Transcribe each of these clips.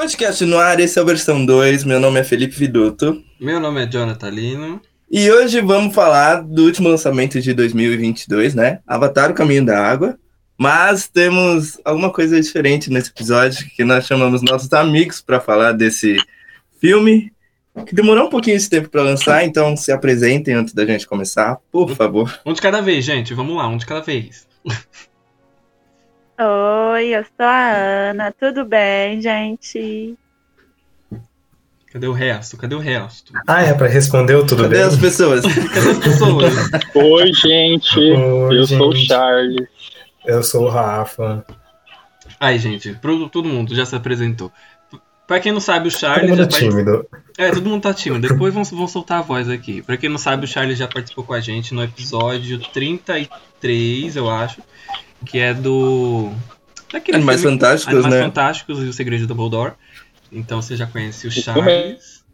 Podcast no ar, esse é a versão 2. Meu nome é Felipe Viduto. Meu nome é Jonathan Lino. E hoje vamos falar do último lançamento de 2022, né? Avatar, o Caminho da Água. Mas temos alguma coisa diferente nesse episódio, que nós chamamos nossos amigos para falar desse filme, que demorou um pouquinho esse tempo para lançar, então se apresentem antes da gente começar, por favor. Um de cada vez, gente. Vamos lá, um de cada vez. Oi, eu sou a Ana. Tudo bem, gente? Cadê o resto? Cadê o resto? Ah, é pra responder o tudo Cadê bem? as pessoas? Cadê as pessoas? Oi, gente. Oi, eu sou o gente. Charles. Eu sou o Rafa. Aí, gente, pro- todo mundo já se apresentou. Pra quem não sabe, o Charles. Todo mundo já é tímido. É, todo mundo tá tímido. Depois vão, vão soltar a voz aqui. Pra quem não sabe, o Charles já participou com a gente no episódio 33, eu acho. Que é do. Daquele Animais filme- Fantásticos, Animais né? Fantásticos e o Segredo de Dumbledore. Então você já conhece o Charles.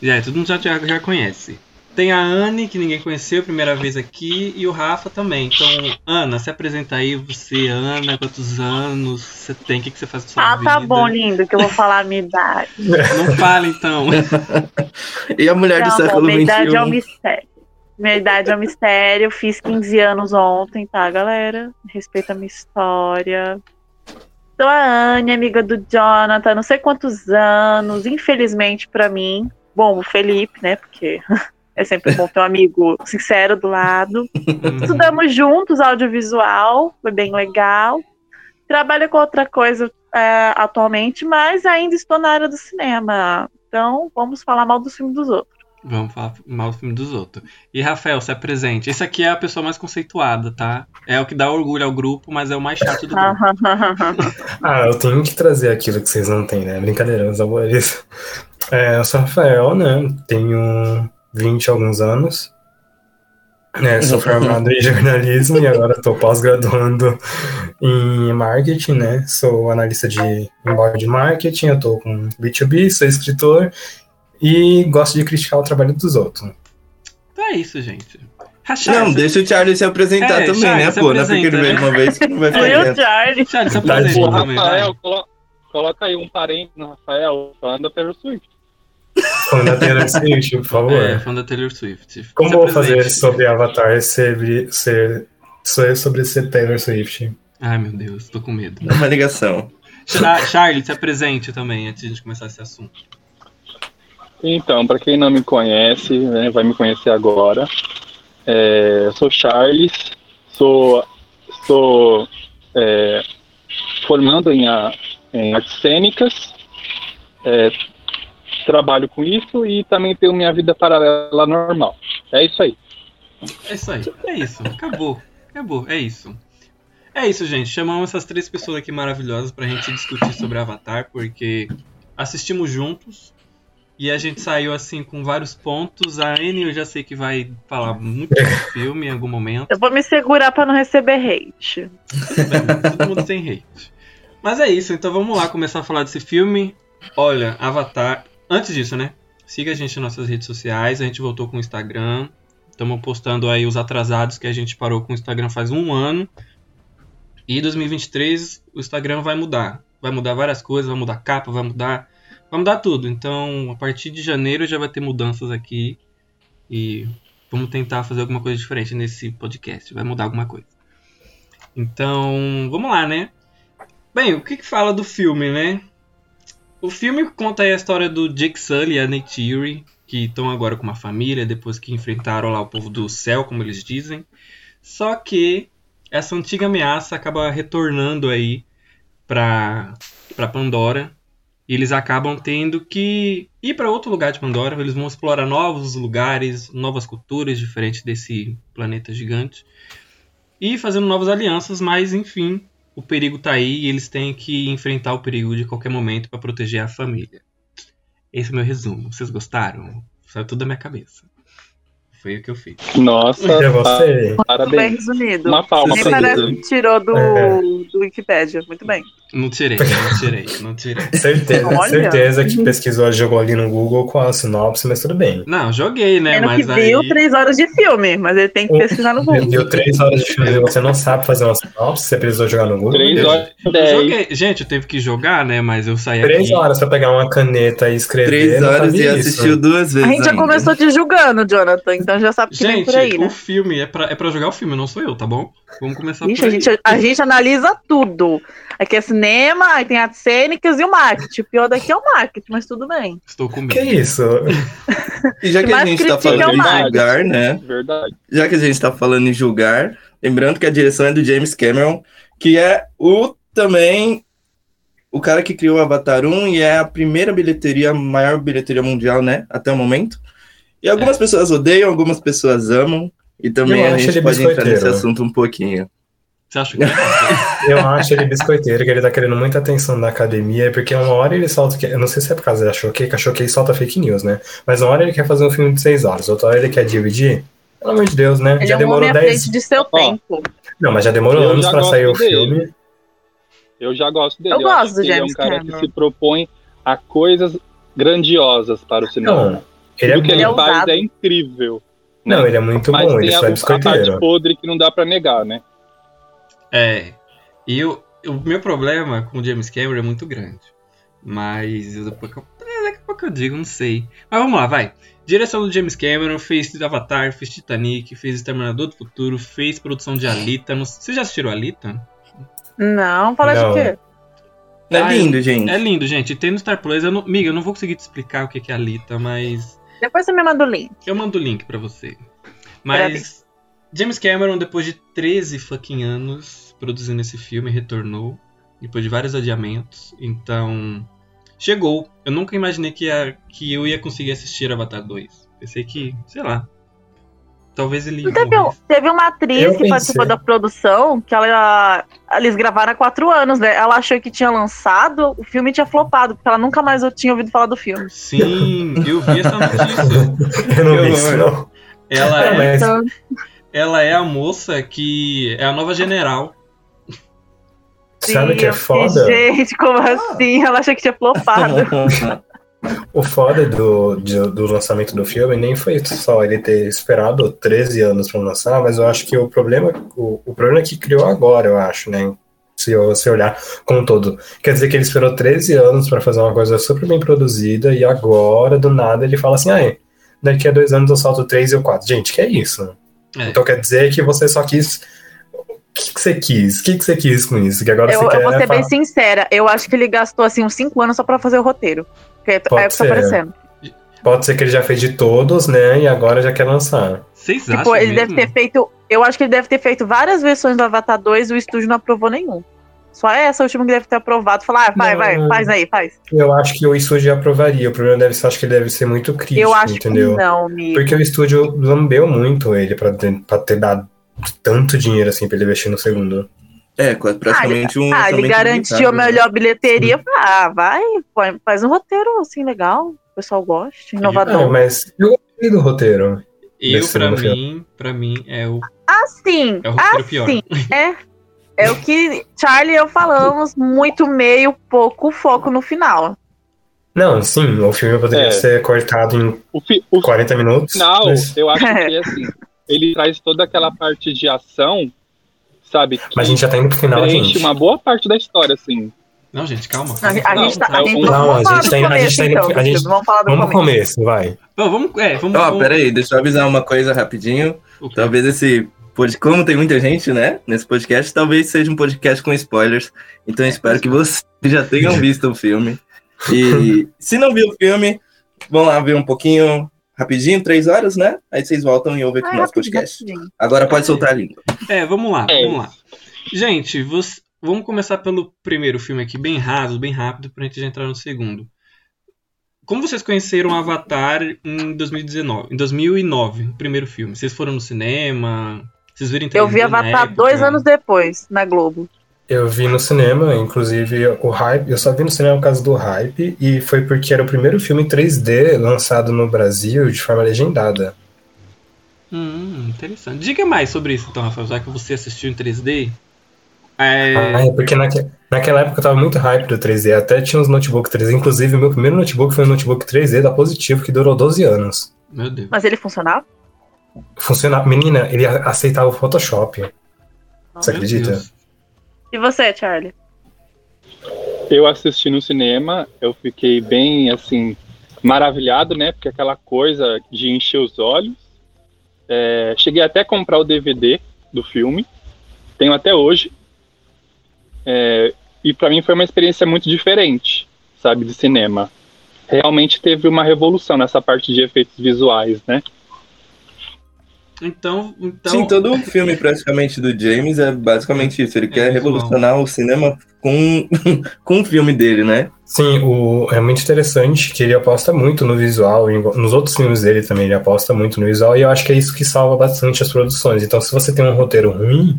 E aí, todo mundo já, já, já conhece. Tem a Anne, que ninguém conheceu, primeira vez aqui, e o Rafa também. Então, Ana, se apresenta aí, você, Ana, quantos anos você tem, o que, que você faz com sua Ah, vida? tá bom, lindo, que eu vou falar a minha idade. Não fala então. E a mulher do Não, século minha idade é um XXI? mistério. Minha idade é um mistério. Fiz 15 anos ontem, tá, galera? Respeita a minha história. Sou a Anne, amiga do Jonathan, não sei quantos anos, infelizmente pra mim. Bom, o Felipe, né? Porque é sempre bom ter um amigo sincero do lado. Estudamos juntos audiovisual, foi bem legal. Trabalho com outra coisa é, atualmente, mas ainda estou na área do cinema. Então, vamos falar mal dos filmes dos outros. Vamos falar mal do filme dos outros. E Rafael, se apresente. Esse aqui é a pessoa mais conceituada, tá? É o que dá orgulho ao grupo, mas é o mais chato do grupo. Ah, eu tenho que trazer aquilo que vocês não têm, né? Brincadeira, meus amores. É, eu sou Rafael, né? Tenho 20 e alguns anos. É, sou formado em jornalismo e agora estou pós-graduando em marketing, né? Sou analista de inbound marketing, eu tô com B2B, sou escritor e gosto de criticar o trabalho dos outros. Então é isso, gente. Não, deixa o Charlie se apresentar É, também, Charlie, né, pô? Não é porque ele veio né? uma vez que não vai ficar Eu, quieto. Charlie. Charles, se Tadinho. apresenta também, vai. Rafael, colo- coloca aí um parente no Rafael, fã da Taylor Swift. Falando da Taylor Swift, por favor. É, fã da Taylor Swift. Como Se eu vou fazer sobre Avatar ser, ser, ser sobre ser Taylor Swift? Ai, meu Deus, tô com medo. É uma ligação. Cha- Charlie, se apresente também, antes de a gente começar esse assunto. Então, pra quem não me conhece, né, vai me conhecer agora. É, sou Charles, sou, sou é, formando em, a- em artes cênicas, é, trabalho com isso e também tenho minha vida paralela normal. É isso aí. É isso aí. É isso. Acabou. Acabou. É isso. É isso, gente. Chamamos essas três pessoas aqui maravilhosas pra gente discutir sobre Avatar, porque assistimos juntos e a gente saiu assim com vários pontos. A Anne eu já sei que vai falar muito do filme em algum momento. Eu vou me segurar pra não receber hate. Bem, Todo mundo tem hate. Mas é isso, então vamos lá começar a falar desse filme. Olha, Avatar. Antes disso, né? Siga a gente nas nossas redes sociais. A gente voltou com o Instagram. Estamos postando aí os atrasados que a gente parou com o Instagram faz um ano. E 2023 o Instagram vai mudar. Vai mudar várias coisas, vai mudar capa, vai mudar. Vai mudar tudo. Então, a partir de janeiro já vai ter mudanças aqui. E vamos tentar fazer alguma coisa diferente nesse podcast. Vai mudar alguma coisa. Então, vamos lá, né? Bem, o que, que fala do filme, né? O filme conta a história do Jake Sully e a Neytiri, que estão agora com uma família, depois que enfrentaram lá o povo do céu, como eles dizem. Só que essa antiga ameaça acaba retornando aí pra, pra Pandora. Eles acabam tendo que ir para outro lugar de Pandora. Eles vão explorar novos lugares, novas culturas diferentes desse planeta gigante. E fazendo novas alianças, mas enfim, o perigo tá aí e eles têm que enfrentar o perigo de qualquer momento para proteger a família. Esse é o meu resumo. Vocês gostaram? Saiu tudo da minha cabeça. Foi o que eu fiz. Nossa, Eu pa- gostei. Muito bem parabéns. resumido. Uma palma Nem pra parece você. que tirou do, É. do Wikipedia. Muito bem. Não tirei, não tirei, não tirei. Certeza, Olha. certeza que pesquisou, jogou ali no Google com a sinopse, mas tudo bem. Não, joguei, né? Pena Mas que aí. viu três horas de filme, mas ele tem que pesquisar no Google. Deu três horas de filme e você não sabe fazer uma sinopse, você precisou jogar no Google. Três horas Eu joguei. Gente, eu teve que jogar, né? Mas eu saí Três aqui. horas pra pegar uma caneta e escrever. Três horas e assistiu duas A vezes. gente já ainda. começou te julgando, Jonathan, então já sabe que vem Gente, por aí, o né? filme é pra, é pra jogar o filme, não sou eu, tá bom? Vamos começar Ixi, por a aí. gente, a gente analisa tudo. Aqui é cinema, aí tem artes cênicas e o marketing. O pior daqui é o marketing, mas tudo bem. Estou com Que medo. isso? E já que a gente tá falando é o em julgar, né? Verdade. Já que a gente tá falando em julgar, lembrando que a direção é do James Cameron, que é o também o cara que criou o Avatar 1 e é a primeira bilheteria, a maior bilheteria mundial, né? Até o momento. E algumas pessoas odeiam, algumas pessoas amam. E também Eu a gente pode entrar nesse assunto um pouquinho. Você acha que. Eu acho ele biscoiteiro, que ele tá querendo muita atenção da academia, porque uma hora ele solta. que- Eu não sei se é por causa da Choquei, que a Choquei solta fake news, né? Mas uma hora ele quer fazer um filme de seis horas, outra hora ele quer dividir. Pelo amor de Deus, né? Ele já é um demorou homem à 10. frente de seu tempo. Não, mas já demorou Eu anos já pra sair o dele. filme. Eu já gosto dele. Eu acho gosto do que ele é um James cara Cameron. que se propõe a coisas grandiosas para o cinema. Não, ele é Tudo que ele é faz ousado. é incrível. Não, ele é muito Mas bom, ele a, só é a parte biscoiteiro. podre que não dá pra negar, né? É. E eu, o meu problema com o James Cameron é muito grande. Mas eu- daqui a pouco- é, daqui a pouco eu digo, não sei. Mas vamos lá, vai. Direção do James Cameron, fez Avatar, fez Titanic, fez Exterminador do Futuro, fez produção de Alita. Não, vocês já assistiram Alita? Não, fala Não. de quê? É lindo, gente. É lindo, gente. Tem no Star Plus. Eu não, Miga, eu não vou conseguir te explicar o que que é Alita, mas Depois você me manda o link. eu mando o link pra você. Mas James Cameron, depois de 13 fucking anos produzindo esse filme, retornou. Depois de vários adiamentos. Então, chegou. Eu nunca imaginei que, ia- que eu ia conseguir assistir Avatar 2. Pensei que, sei lá. Talvez ele. Não teve, um- teve uma atriz Eu que pensei. participou da produção, que ela. Eles gravaram há quatro anos, né? Ela achou que tinha lançado, o filme tinha flopado, porque ela nunca mais tinha ouvido falar do filme. Sim, eu vi essa notícia. Eu não vi isso, não. Ela é, Então, ela é a moça que é a nova general. Sabe o que é foda? Gente, como assim? Ela achou que tinha flopado. O foda do, de- do lançamento do filme nem foi só ele ter esperado 13 anos pra lançar, mas eu acho que o problema, o, o problema que criou agora, eu acho, né? Se você olhar como um todo. Quer dizer que ele esperou 13 anos pra fazer uma coisa super bem produzida e agora, do nada, ele fala assim: ah, daqui a dois anos eu solto o 3 e o 4. Gente, que é isso? É. Então quer dizer que você só quis. O que, que você quis? O que, que você quis com isso? Que agora Eu, você eu quer. vou ser bem falar- sincera, eu acho que ele gastou assim uns cinco anos só pra fazer o roteiro. Porque Pode é o que tá ser. aparecendo. Pode ser que ele já fez de todos, né? E agora já quer lançar. Vocês Tipo, acham ele mesmo? deve ter feito. Eu acho que ele deve ter feito várias versões do Avatar 2 e o estúdio não aprovou nenhum. Só essa última que deve ter aprovado. Falar, ah, vai, Não. vai, faz aí, faz. Eu acho que o estúdio aprovaria. O problema deve ser, acho que ele deve ser muito crítico, eu acho entendeu? que não, amigo. Porque o estúdio lambeu muito ele pra ter, pra ter dado tanto dinheiro assim pra ele investir no segundo. É, quase praticamente um. Ah, ele garantiu a né? melhor bilheteria. Ah, vai, faz um roteiro assim legal. O pessoal gosta, Ah, inovador. mas eu gostei do roteiro. Eu, pra mim, pra mim, é o, Assim, é o roteiro pior. assim, é. É o que Charlie e eu falamos, muito meio, pouco foco no final. Não, sim, o filme poderia É. ser cortado em O, fi, o 40 minutos. final, mas, eu acho que assim, ele traz toda aquela parte de ação, sabe? Que mas a gente já tá indo pro final, gente. uma boa parte da história, assim. Não, gente, calma. A, a Não, gente tá. A não, gente não, vamos a gente do tá indo- a começo, gente tá indo- então, a gente- vamos falar do Vamos começo. começo, vai. Não, vamos, é, vamos, Ó, vamos- peraí, deixa eu avisar uma coisa rapidinho. o quê? Talvez esse. Como tem muita gente, né? Nesse podcast, talvez seja um podcast com spoilers. Então eu espero que vocês já tenham visto o filme. E se não viu o filme, vão lá ver um pouquinho rapidinho, três horas, né? Aí vocês voltam e ouvem aqui Ah, o nosso podcast. rapidinho. Agora pode soltar a língua. É, vamos lá, É. vamos lá. Gente, você- vamos começar pelo primeiro filme aqui, bem raso, bem rápido, pra gente já entrar no segundo. Como vocês conheceram Avatar em 2019? Em 2009, o primeiro filme. Vocês foram no cinema? Vocês viram em Eu vi Avatar época? dois anos depois, na Globo. Eu vi no cinema, inclusive o hype, eu só vi no cinema por causa do hype, e foi porque era o primeiro filme em 3D lançado no Brasil de forma legendada. Hum, interessante. Diga mais sobre isso, então, Rafael, já que você assistiu em 3D. É... Ah, é porque naque, naquela época eu tava muito hype do 3D, até tinha uns notebook 3D, inclusive meu primeiro notebook foi um notebook 3D da Positivo, que durou 12 anos. Meu Deus. Mas ele funcionava? Funcionava, menina, ele a- aceitava o Photoshop. Você Meu acredita? Deus. E você, Charlie? Eu assisti no cinema, eu fiquei bem, assim, maravilhado, né? Porque aquela coisa de encher os olhos. É, cheguei até a comprar o DVD do filme, tenho até hoje. É, e para mim foi uma experiência muito diferente, sabe, de cinema. Realmente teve uma revolução nessa parte de efeitos visuais, né? Então, então Sim, todo o filme praticamente do James é basicamente isso. Ele quer visual. revolucionar o cinema com, com o filme dele, né? Sim, o, é muito interessante que ele aposta muito no visual, nos outros filmes dele também ele aposta muito no visual, e eu acho que é isso que salva bastante as produções. Então, se você tem um roteiro ruim,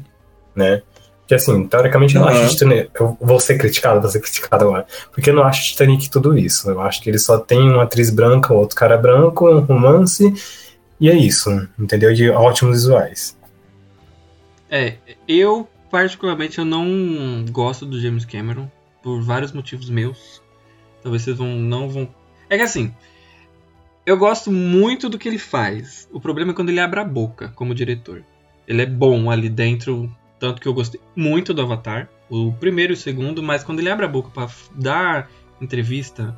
né? Que assim, teoricamente eu não Uhum. acho Titanic. Eu vou ser criticado, vou ser criticado agora. Porque eu não acho Titanic tudo isso. Eu acho que ele só tem uma atriz branca, outro cara branco, um romance, e é isso, entendeu? E ótimos visuais. É, eu particularmente eu não gosto do James Cameron por vários motivos meus. Talvez vocês vão não vão. É que assim, eu gosto muito do que ele faz. O problema é quando ele abre a boca como diretor. Ele é bom ali dentro, tanto que eu gostei muito do Avatar, o primeiro e o segundo, mas quando ele abre a boca pra f- dar entrevista,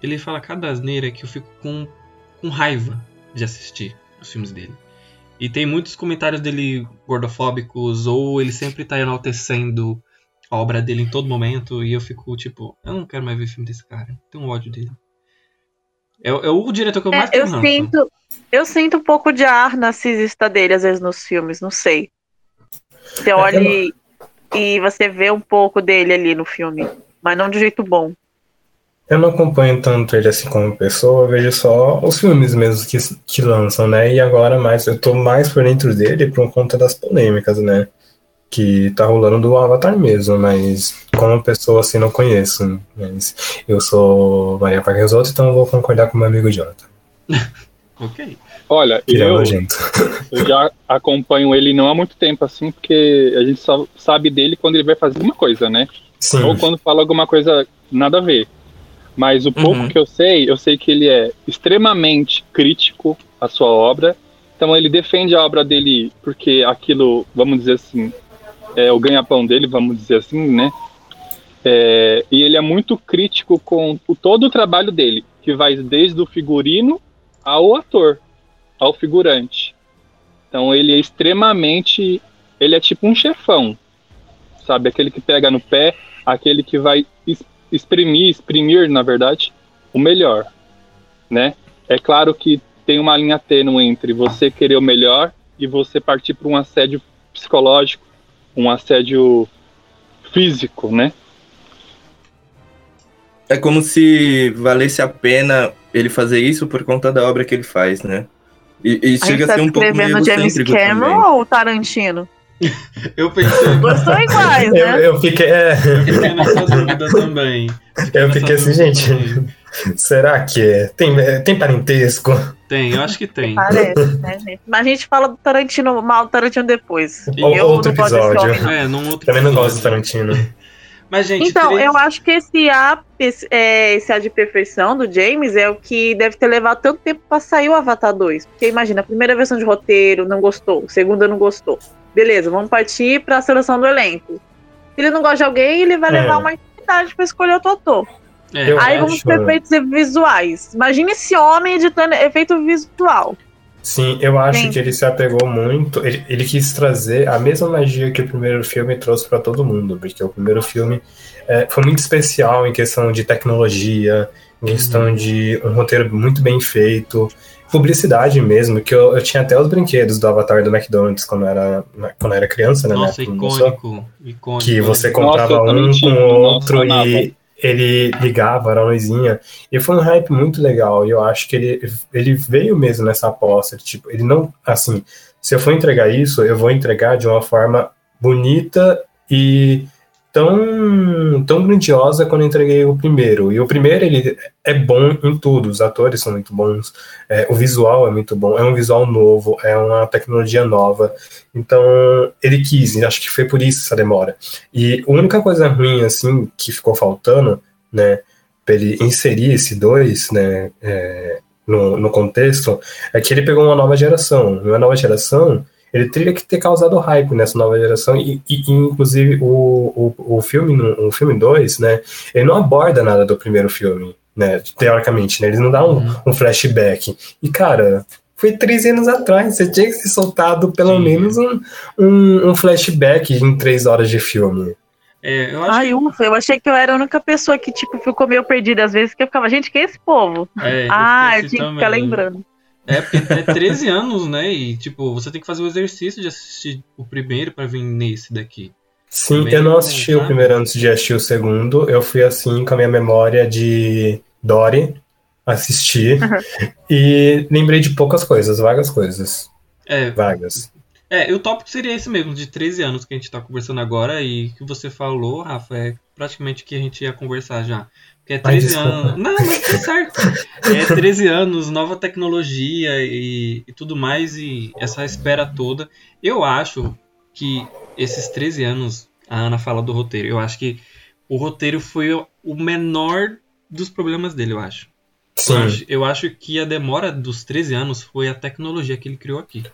ele fala cada asneira que eu fico com, com raiva de assistir os filmes dele. E tem muitos comentários dele gordofóbicos, ou ele sempre tá enaltecendo a obra dele em todo momento, e eu fico tipo, eu não quero mais ver filme desse cara. Tenho um ódio dele. É, é o diretor que eu mais É, eu ranço. sinto, eu sinto um pouco de ar narcisista dele, às vezes, nos filmes, não sei. Você olha e, e você vê um pouco dele ali no filme, mas não de jeito bom. Eu não acompanho tanto ele assim como pessoa, eu vejo só os filmes mesmo que, que lançam, né? E agora mais, eu tô mais por dentro dele por conta das polêmicas, né? Que tá rolando do Avatar mesmo, mas como pessoa assim não conheço. Mas eu sou Maria Parquesoto, então eu vou concordar com meu amigo Jonathan. Ok. Olha, Que é eu, eu já acompanho ele não há muito tempo, assim, porque a gente só sabe dele quando ele vai fazer alguma coisa, né? Sim, Ou quando fala alguma coisa nada a ver. Mas o pouco Uhum. que eu sei, eu sei que ele é extremamente crítico à sua obra. Então ele defende a obra dele porque aquilo, vamos dizer assim, é o ganha-pão dele, vamos dizer assim, né? É, e ele é muito crítico com o, todo o trabalho dele, que vai desde o figurino ao ator, ao figurante. Então ele é extremamente, ele é tipo um chefão, sabe? Aquele que pega no pé, aquele que vai exprimir, exprimir, na verdade, o melhor, né? É claro que tem uma linha tênue entre você querer o melhor e você partir para um assédio psicológico, um assédio físico, né? É como se valesse a pena ele fazer isso por conta da obra que ele faz, né? E, e A gente chega a tá ser um pouco meio escrevendo James Cameron também. ou Tarantino? Eu pensei, são iguais, eu, né? eu fiquei. é, fiquei nessa dúvida também. eu fiquei assim, gente. também. Será que é? Tem, é, tem parentesco? Tem, eu acho que tem. Parece, né, gente? Mas a gente fala do Tarantino, mal do Tarantino depois. E Ou- eu outro não episódio. homem, não. É, num outro Também não gosto do episódio. Tarantino. Mas, gente, Então, três- eu acho que esse A, esse, é, esse A de perfeição do James é o que deve ter levado tanto tempo pra sair o Avatar 2. Porque imagina, a primeira versão de roteiro não gostou, a segunda não gostou. Beleza, vamos partir pra seleção do elenco. Se ele não gosta de alguém, ele vai É. levar uma eternidade pra escolher outro ator. é, Aí acho- vamos para efeitos visuais. Imagina esse homem editando efeito visual. Sim, eu acho Sim. que ele se apegou muito. Ele, ele quis trazer a mesma magia que o primeiro filme trouxe pra todo mundo, porque o primeiro filme é, foi muito especial em questão de tecnologia, em questão Uhum. de um roteiro muito bem feito, publicidade mesmo, que eu, eu tinha até os brinquedos do Avatar do McDonald's quando era, quando era criança, né? Nossa, icônico. icônico. Que você Nossa, comprava também um com o nossa, outro amava. e ele ligava, era uma luzinha. E foi um hype muito legal. E eu acho que ele, ele veio mesmo nessa aposta. Tipo, ele não. Assim, se eu for entregar isso, eu vou entregar de uma forma bonita e tão, tão grandiosa quando entreguei o primeiro. E o primeiro, ele é bom em tudo, os atores são muito bons, é, o visual é muito bom, é um visual novo, é uma tecnologia nova. Então, ele quis, e acho que foi por isso essa demora. E a única coisa ruim, assim, que ficou faltando, né, para ele inserir esse dois, né, é, no, no contexto, é que ele pegou uma nova geração. Uma nova geração ele teria que ter causado hype nessa nova geração e, e inclusive o, o, o filme o filme 2, né, ele não aborda nada do primeiro filme, né, teoricamente, né, ele não dá um, uhum. um flashback. E cara, foi três anos atrás, você tinha que ser soltado pelo Sim. menos um, um, um, flashback em três horas de filme. É, eu acho Ai, ufa, eu achei que eu era a única pessoa que, tipo, ficou meio perdida às vezes, que eu ficava, gente, quem é esse povo? É, ah, eu, eu tinha que ficar lembrando. É, porque é 13 anos, né? E, tipo, você tem que fazer o exercício de assistir o primeiro para vir nesse daqui. Sim, primeiro, eu não assisti o primeiro antes de assistir o segundo. Eu fui assim com a minha memória de Dory, assisti e lembrei de poucas coisas, vagas coisas. É. Vagas. É, o tópico seria esse mesmo, de 13 anos que a gente tá conversando agora e que você falou, Rafa, é praticamente o que a gente ia conversar já. Que é 13 Ai, anos. Não, mas tá certo. É 13 anos, nova tecnologia e, e tudo mais, e essa espera toda. Eu acho que esses 13 anos, a Ana fala do roteiro, eu acho que o roteiro foi o menor dos problemas dele, eu acho. Sim. Eu acho, eu acho que a demora dos 13 anos foi a tecnologia que ele criou aqui.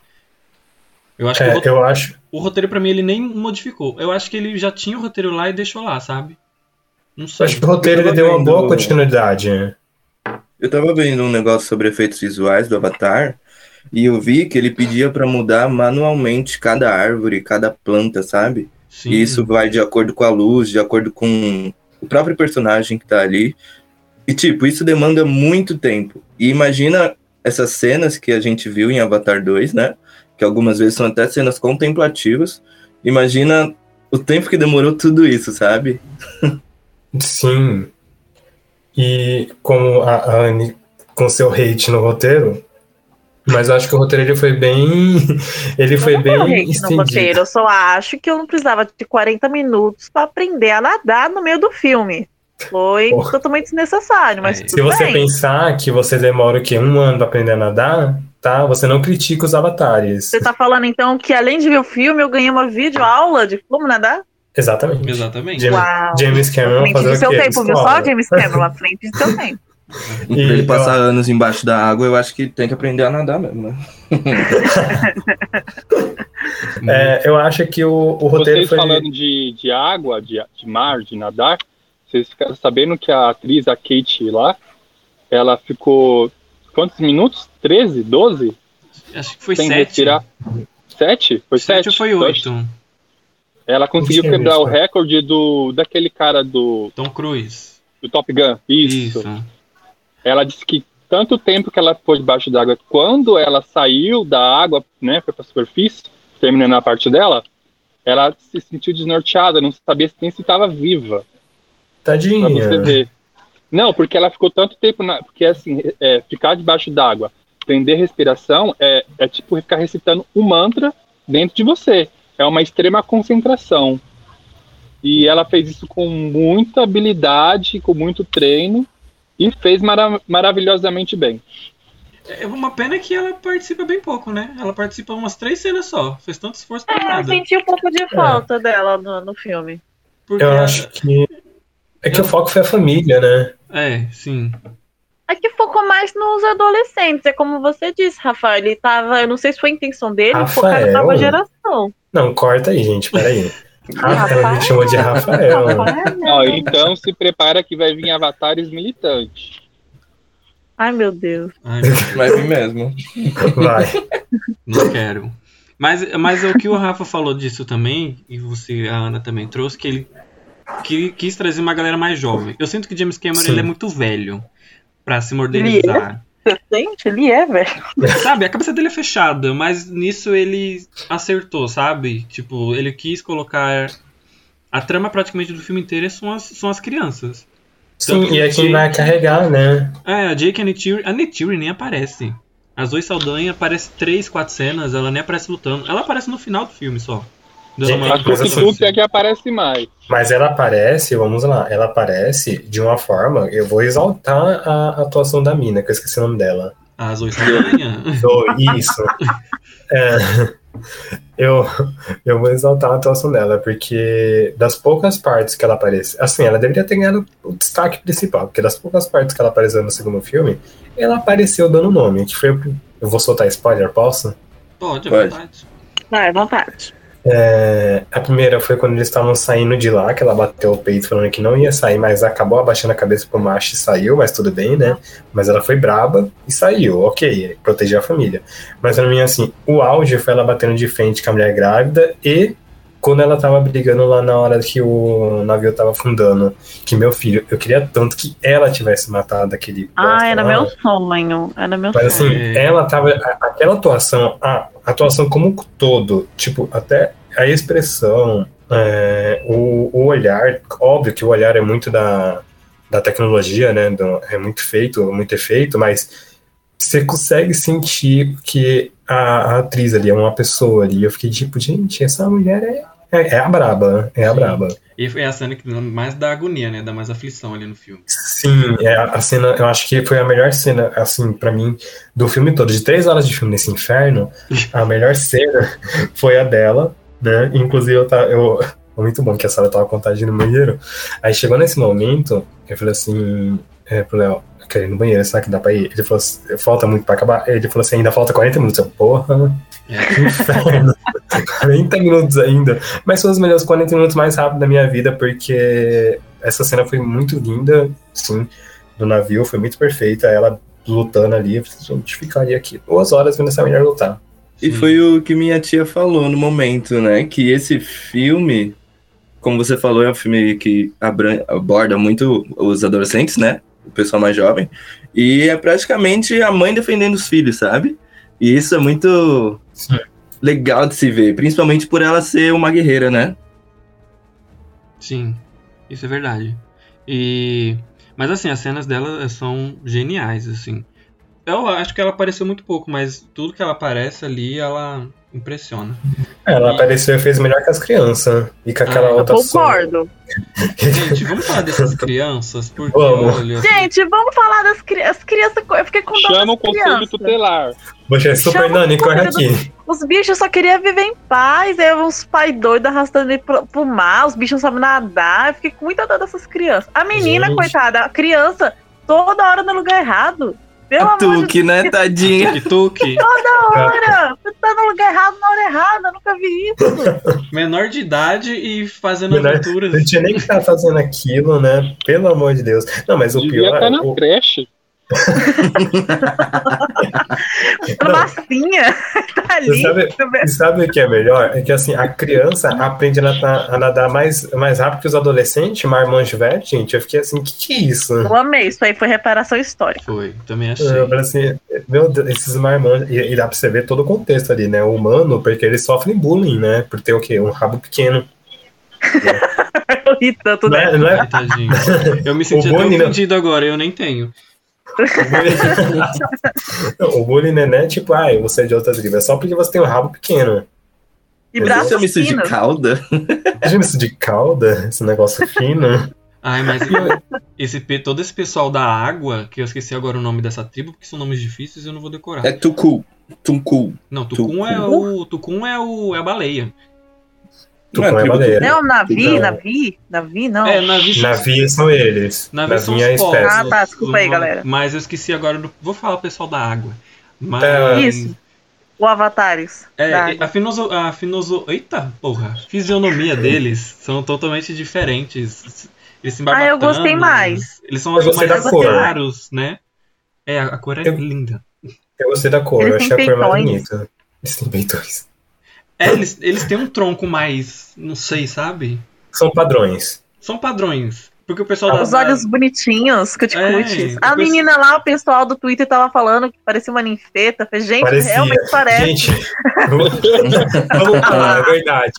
Eu acho é, que o roteiro, eu acho... o roteiro para mim ele nem modificou. Eu acho que ele já tinha o roteiro lá e deixou lá, sabe? Não sei. Acho que o roteiro ele deu uma boa continuidade. Né? Eu tava vendo um negócio sobre efeitos visuais do Avatar e eu vi que ele pedia para mudar manualmente cada árvore, cada planta, sabe? Sim. E isso vai de acordo com a luz, de acordo com o próprio personagem que tá ali. E tipo, isso demanda muito tempo. E imagina essas cenas que a gente viu em Avatar 2, né? Que algumas vezes são até cenas contemplativas. Imagina o tempo que demorou tudo isso, sabe? Sim. E como a Anne com seu hate no roteiro, mas eu acho que o roteiro ele foi bem. Ele foi bem hate estendido. No roteiro, eu só acho que eu não precisava de 40 minutos para aprender a nadar no meio do filme. Foi Porra. totalmente desnecessário, mas. Se você bem. pensar que você demora o quê? Um ano pra aprender a nadar, tá? Você não critica os avatares. Você tá falando então que além de ver o filme, eu ganhei uma videoaula de como nadar? Exatamente. Exatamente. James, James Cameron fazer o seu quê? tempo, viu só, James Cameron, à frente do seu tempo. E pra ele passar eu... anos embaixo da água, eu acho que tem que aprender a nadar mesmo, né? é, eu acho que o, o roteiro Vocês foi... falando de, de água, de, de mar, de nadar, vocês ficaram sabendo que a atriz, a Kate lá, ela ficou quantos minutos? 13? 12? Acho que foi Sem 7. Respirar. 7? Foi 7? 7 ou foi 8? Ela conseguiu quebrar o recorde do daquele cara do Tom Cruise. Do Top Gun. Isso. Isso. Ela disse que tanto tempo que ela ficou debaixo d'água, quando ela saiu da água, né, foi para a superfície, terminando a parte dela, ela se sentiu desnorteada, não sabia nem se estava viva. Tadinha. Pra você ver. Não, porque ela ficou tanto tempo na, porque assim, é, ficar debaixo d'água, prender respiração é, é tipo ficar recitando um mantra dentro de você é uma extrema concentração. E ela fez isso com muita habilidade, com muito treino e fez mara maravilhosamente bem. É uma pena que ela participa bem pouco, né? Ela participa umas três cenas só. Fez tanto esforço pra é, nada. Eu senti um pouco de falta é. dela no, no filme. Porque eu acho que. É que eu... o foco foi a família, né? É, sim. É que focou mais nos adolescentes. É como você disse, Rafael. Ele tava. Eu não sei se foi a intenção dele, Rafael. focar na nova geração. Não, corta aí, gente, peraí. Rafael me chamou de Rafael. Ó, então se prepara que vai vir avatares militantes. Ai, meu Deus. Ai, meu Deus. Vai vir mesmo. Vai. Não quero. Mas, mas o que o Rafa falou disso também, e você, a Ana, também trouxe, que ele que, quis trazer uma galera mais jovem. Eu sinto que James Cameron ele é muito velho para se modernizar. Gente, ele é, velho. Sabe, a cabeça dele é fechada, mas nisso ele acertou, sabe? Tipo, ele quis colocar. A trama praticamente do filme inteiro são as, são as crianças. Sim, e é quem vai carregar, né? É, a Jake e a Neytiri, a Neytiri nem aparece. As duas Saldanha aparece três, quatro cenas, ela nem aparece lutando. Ela aparece no final do filme só. Gente, A Mas Tuk assim- é que aparece mais. Mas ela aparece, vamos lá, ela aparece de uma forma. Eu vou exaltar a atuação da mina, que eu esqueci o nome dela. A Zoe Saldanha. Isso. É, eu, eu vou exaltar a atuação dela, porque das poucas partes que ela aparece. Assim, ela deveria ter ganhado o destaque principal, porque das poucas partes que ela apareceu no segundo filme, ela apareceu dando nome, que foi. Eu vou soltar spoiler, posso? Pode, é Pode. verdade. Vai, à vontade. É, a primeira foi quando eles estavam saindo de lá, que ela bateu o peito falando que não ia sair, mas acabou abaixando a cabeça pro macho e saiu, mas tudo bem, né? Mas ela foi braba e saiu, ok, proteger a família. Mas pra mim, assim, o auge foi ela batendo de frente com a mulher grávida e quando ela tava brigando lá na hora que o navio tava afundando, que meu filho, eu queria tanto que ela tivesse matado aquele. Ah, era lá. meu sonho. Era meu Mas sonho. assim, ela tava. Aquela atuação, a atuação como um todo, tipo, até a expressão, é, o, o olhar, óbvio que o olhar é muito da, da tecnologia, né? do- é muito feito, muito efeito, mas você consegue sentir que a, a atriz ali é uma pessoa ali. Eu fiquei tipo, gente, essa mulher é, é, é a braba, é a Sim. braba. E foi a cena que mais dá agonia, né? Dá mais aflição ali no filme. Sim, é a cena, eu acho que foi a melhor cena, assim, pra mim, do filme todo. De três horas de filme nesse inferno, a melhor cena foi a dela, né? Inclusive, eu tava. Eu, muito bom que a Sarah tava contagem no banheiro. Aí chegou nesse momento, eu falei assim, é, pro Léo, quero ir no banheiro, será que dá pra ir? Ele falou assim, falta muito pra acabar. Ele falou assim, ainda falta 40 minutos. Eu, porra, É. que inferno. 40 minutos ainda. Mas foram os melhores 40 minutos mais rápidos da minha vida, porque essa cena foi muito linda, sim, do navio, foi muito perfeita. Ela lutando ali, eu falei, gente, ficaria aqui duas horas vendo essa mulher lutar. E Sim. foi o que minha tia falou no momento, né? Que esse filme, como você falou, é um filme que aborda muito os adolescentes, né? O pessoal mais jovem. E é praticamente a mãe defendendo os filhos, sabe? E isso é muito Sim. legal de se ver, principalmente por ela ser uma guerreira, né? Sim, isso é verdade. E mas assim, as cenas dela são geniais, assim. Eu acho que ela apareceu muito pouco, mas tudo que ela aparece ali, ela impressiona. Ela apareceu e fez melhor que as crianças. E com aquela Ah, eu outra Concordo. Gente, vamos falar dessas crianças, porque Vamos. olha, Gente, vamos falar das crianças. As crianças. Eu fiquei com dó Chama o conselho tutelar. Poxa, Super Chama Nani, corre aqui. Os bichos só queriam viver em paz. Aí uns pais doidos arrastando ele pro, pro mar. Os bichos não sabem nadar. Eu fiquei com muita dó dessas crianças. A menina, Gente. coitada, a criança, toda hora no lugar errado. Pelo a amor de Tuque, né, tadinha? Tuk-tuk, Deus, você tá no lugar errado na hora errada. Eu nunca vi isso. menor de idade e fazendo Menor- aventuras. Não tinha nem que estar fazendo aquilo, né? Pelo amor de Deus. Não, mas o Devia pior. estar na o- creche. Massinha. tá ali. Sabe- E sabe o que é melhor? É que assim, a criança aprende a nadar, a nadar mais, mais rápido que os adolescentes, marmanjo velho, gente. Eu fiquei assim, que que é isso? Eu amei. Isso aí foi reparação histórica. Foi, também achei. Eu falei assim, meu Deus, esses marmanjos. E, e dá pra você ver todo o contexto ali, né? O humano, porque eles sofrem bullying, né? Por ter o quê? Um rabo pequeno. Eu ri tanto, Não né? é, não é- Ai. Eu me senti O até bullying, né? ofendido agora, eu nem tenho. O bullying não é tipo, ai, você é de outra tribo. É só porque você tem um rabo pequeno. E Você braços chama isso de cauda? Imagina isso de cauda, esse negócio fino. Ai, mas esse, todo esse pessoal da água, que eu esqueci agora o nome dessa tribo, porque são nomes difíceis e eu não vou decorar. É Tucu. Tuncu. Não, Tucum é o. Tucum é o. é a baleia. Tu Não é a tribo baleia. Não, Navi, Não. Navi, Navi, não. É, navios. Navios são eles. Navios são Navinha é os povos. espécie. Ah, tá, desculpa aí, galera. Mas eu esqueci agora do. Vou falar o pessoal da água. Mas. É. Isso. O Avatares. É, a finoso, a finoso, eita, porra, fisionomia deles são totalmente diferentes. Eles se Ah, eu gostei mais. Eles são gostei mais claros, né? É, a a cor é Eu- linda. Eu gostei da cor, Eles eu achei a cor mais bonita. Eles têm peitões. É, eles, eles têm um tronco mais, não sei, sabe? São padrões. São padrões. Porque o pessoal da. Os olhos bonitinhos, cuticutes. É, a menina lá, o pessoal do Twitter tava falando que parecia uma ninfeta. Falei, gente, Parecia. realmente parece. Gente, vamos falar, é verdade.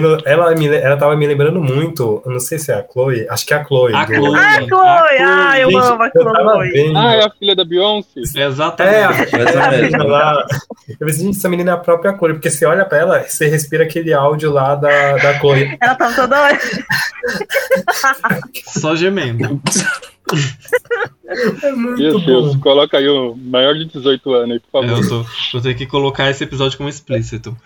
Não- ela, me, ela tava me lembrando muito, não sei se é a Chloe, acho que é a Chloe. A do- Chloe. Ah, A Chloe! Chloe. Ah, eu Gente, amo a Chloe. Ah, é a filha da Beyoncé? Exatamente. É, ou é a menina lá. Eu pensei, gente, essa menina é a própria Chloe, porque você olha pra ela, você respira aquele áudio lá da, da Chloe. Ela tava toda hora. Só gemendo. É muito Meu bom. Deus, coloca aí o maior de 18 anos aí, por favor. eu tô, vou ter que colocar esse episódio como explícito.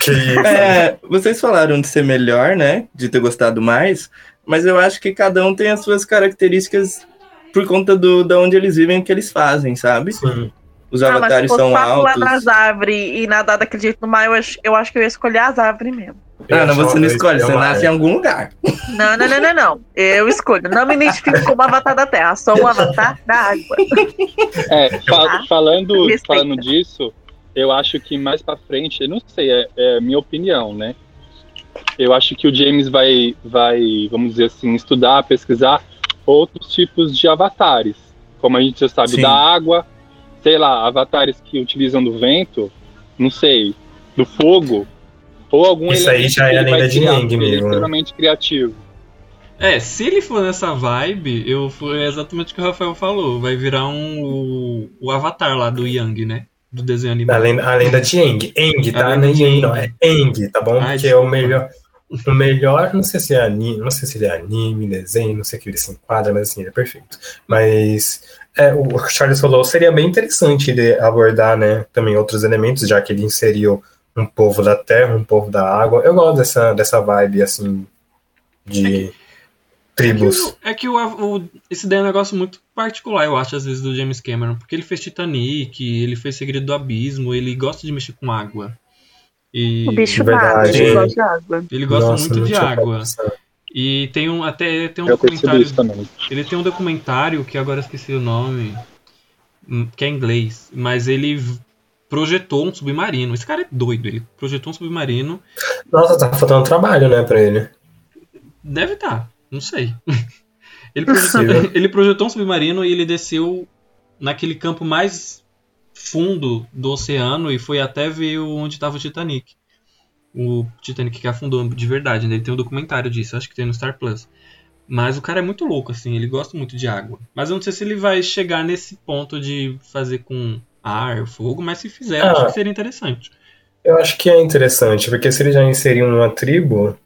Que isso. É, vocês falaram de ser melhor, né? De ter gostado mais, mas eu acho que cada um tem as suas características por conta do da onde eles vivem o que eles fazem, sabe? Sim. Os Ah, mas se avatares fosse são pra pular altos. nas árvores e nadar daquele jeito no mar, eu acho, eu acho que eu ia escolher as árvores mesmo. Ah, não, Eu você não acho escolhe, que você nasce em algum lugar. Não, não, não, não, não. Eu escolho. Não me identifico como avatar da terra, sou um avatar da água. É, fa- Ah, falando, respeita. falando disso, eu acho que mais pra frente, eu não sei, é, é minha opinião, né? Eu acho que o James vai, vai, vamos dizer assim, estudar, pesquisar outros tipos de avatares. Como a gente já sabe, Sim. da água, sei lá, avatares que utilizam do vento, não sei, do fogo, ou algum Isso aí já que é a lenda de Yang é mesmo, né? extremamente criativo. É, se ele for nessa vibe, eu foi exatamente o que o Rafael falou. Vai virar um o, o avatar lá do Yang, né? Do desenho A animado. lenda, a lenda de Eng. Tá? Não é Yang, não. É Eng, tá bom? Ai, Porque é o desculpa. melhor. O melhor, não sei se é anime, não sei se ele é anime, desenho, não sei que ele se enquadra, mas assim, ele é perfeito. Mas é, o Charles falou, seria bem interessante ele abordar, né, também outros elementos, já que ele inseriu um povo da terra, um povo da água. Eu gosto dessa, dessa vibe, assim, de tribos. É que o, o- esse daí é um negócio muito particular, eu acho, às vezes, do James Cameron. Porque ele fez Titanic, ele fez Segredo do Abismo, ele gosta de mexer com água. E O bicho Verdade. ele Sim. gosta de água. ele gosta Nossa, muito de água. pensado. E tem um até tem um Eu documentário. Ele tem um documentário que agora eu esqueci o nome, hum, que é em inglês, mas ele projetou um submarino. Esse cara é doido, ele projetou um submarino. Nossa, tá faltando trabalho, né, pra ele. Deve estar, não sei. Ele projetou, ele projetou um submarino e ele desceu naquele campo mais fundo do oceano e foi até ver onde estava o Titanic. O Titanic que afundou de verdade, né? Ele tem um documentário disso, acho que tem no Star Plus. Mas o cara é muito louco, assim, ele gosta muito de água. Mas eu não sei se ele vai chegar nesse ponto de fazer com ar, fogo, mas se fizer, Ah. acho que seria interessante. Eu acho que é interessante, porque se ele já inseriu numa tribo,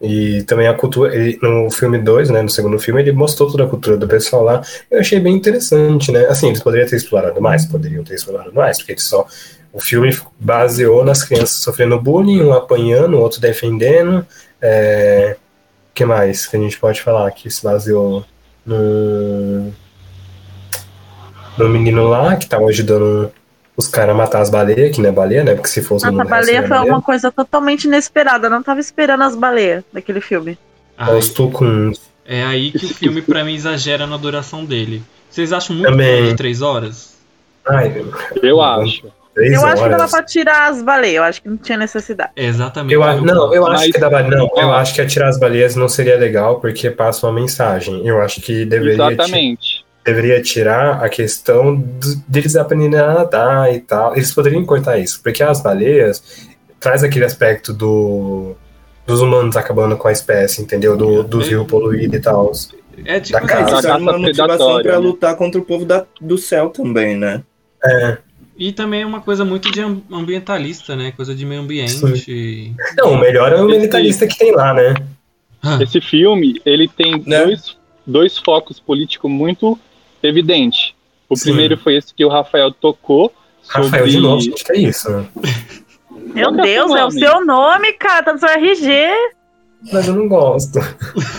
e também a cultura, ele, no filme 2, né, no segundo filme, ele mostrou toda a cultura do pessoal lá, eu achei bem interessante, né, assim, eles poderiam ter explorado mais, poderiam ter explorado mais, porque eles só, o filme baseou nas crianças sofrendo bullying, um apanhando, o outro defendendo, é, o que mais que a gente pode falar que se baseou no, no menino lá, que tava ajudando os caras a matar as baleias, que não é baleia, né? Porque se fosse no Nossa, a baleia seria foi alguma coisa totalmente inesperada. Eu não tava esperando as baleias daquele filme. Ai, Os tucuns. é aí que o filme, pra mim, exagera na duração dele. Vocês acham muito Também. de três horas? Ai, Eu acho. três eu acho que dava horas. pra tirar as baleias. Eu acho que não tinha necessidade. É exatamente. Eu, não, eu acho Mas- que dava. Não, eu acho que atirar as baleias não seria legal porque passa uma mensagem. Eu acho que deveria, ti- Exatamente. Deveria tirar a questão do- deles aprenderem a nadar e tal. Eles poderiam cortar isso, porque as baleias traz aquele aspecto do dos humanos acabando com a espécie, entendeu? Do, dos rios poluídos e tal. É tipo da casa. Isso é uma motivação pra né? lutar contra o povo da- do céu também, né? É. E também é uma coisa muito de am- ambientalista, né? Coisa de meio ambiente. Não, o melhor é o militarista que tem lá, né? Esse filme, ele tem Né? dois, dois focos políticos muito evidentes. O Sim. primeiro foi esse que o Rafael tocou. Rafael, sobre- de novo, gente, que é isso? Meu Deus, é o seu nome, cara. Tá no seu RG. Mas eu não gosto.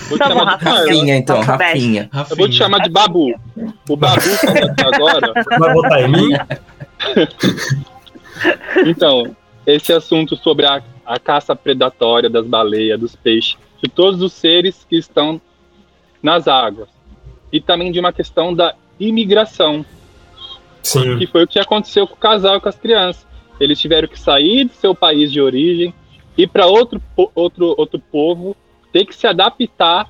Vou Tá bom, Rafael. Rafinha, então. Rafinha. Eu vou te chamar de Babu. O Babu tá agora. Vai votar em mim? Então, esse assunto sobre a, a caça predatória das baleias, dos peixes, de todos os seres que estão nas águas. E também de uma questão da imigração, Sim. que foi o que aconteceu com o casal e com as crianças. Eles tiveram que sair do seu país de origem, ir para outro, outro, outro povo, ter que se adaptar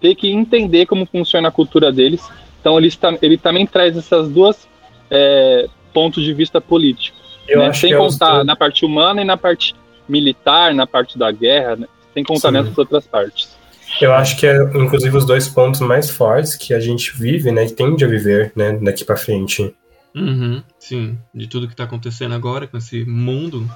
ter que entender como funciona a cultura deles. Então ele, está, ele também traz essas duas é, pontos de vista político. Eu né? Sem é contar dois- na parte humana e na parte militar, na parte da guerra, né? sem contar Sim. nessas outras partes. Eu acho que é, inclusive, os dois pontos mais fortes que a gente vive, né, e tende a viver, né, daqui pra frente. Uhum, sim, de tudo que tá acontecendo agora com esse mundo.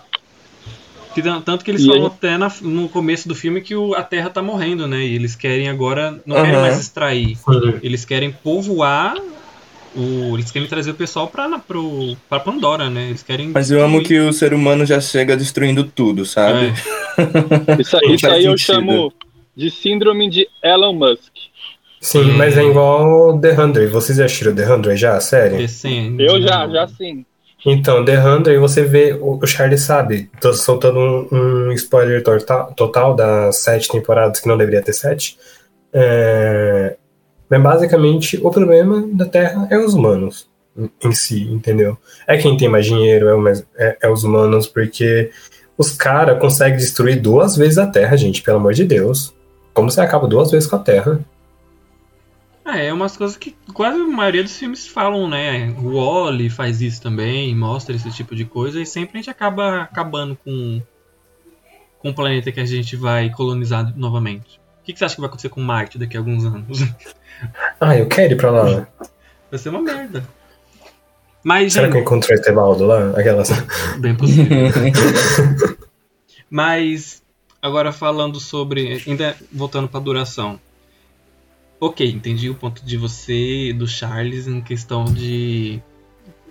Que, tanto que eles E falam aí- até na- no começo do filme que o- a Terra tá morrendo, né? E eles querem agora, não querem Aham. mais extrair, eles querem povoar, o, eles querem trazer o pessoal pra, na- pro, pra Pandora, né? Eles querem. Mas eu amo que o ser humano já chega destruindo tudo, sabe? É. Isso, isso aí eu chamo de síndrome de Elon Musk. Sim, Hum. mas é igual The Hundred. Vocês já assistiram The Hundred já, a série? Descendo, Eu já, já sim. Então, The Hundred, você vê, o Charlie sabe, tô soltando um, um spoiler total, total das sete temporadas, que não deveria ter sete. É, mas basicamente, o problema da Terra é os humanos em- si, entendeu? É quem tem mais dinheiro, é, mais- é- é os humanos, porque os caras conseguem destruir duas vezes a Terra, gente, pelo amor de Deus. Como você acaba duas vezes com a Terra? Ah, é umas coisas que quase a maioria dos filmes falam, né? O Wally faz isso também, mostra esse tipo de coisa, e sempre a gente acaba acabando com, com o planeta que a gente vai colonizar novamente. O que, que você acha que vai acontecer com Marte daqui a alguns anos? Ah, eu quero ir pra lá. Vai ser uma merda. Mas, Será que eu gente, encontrei o Etevaldo lá? Aquelas... bem possível. Mas, agora falando sobre. Ainda voltando pra duração. Ok, entendi o ponto de você, do Charles, em questão de.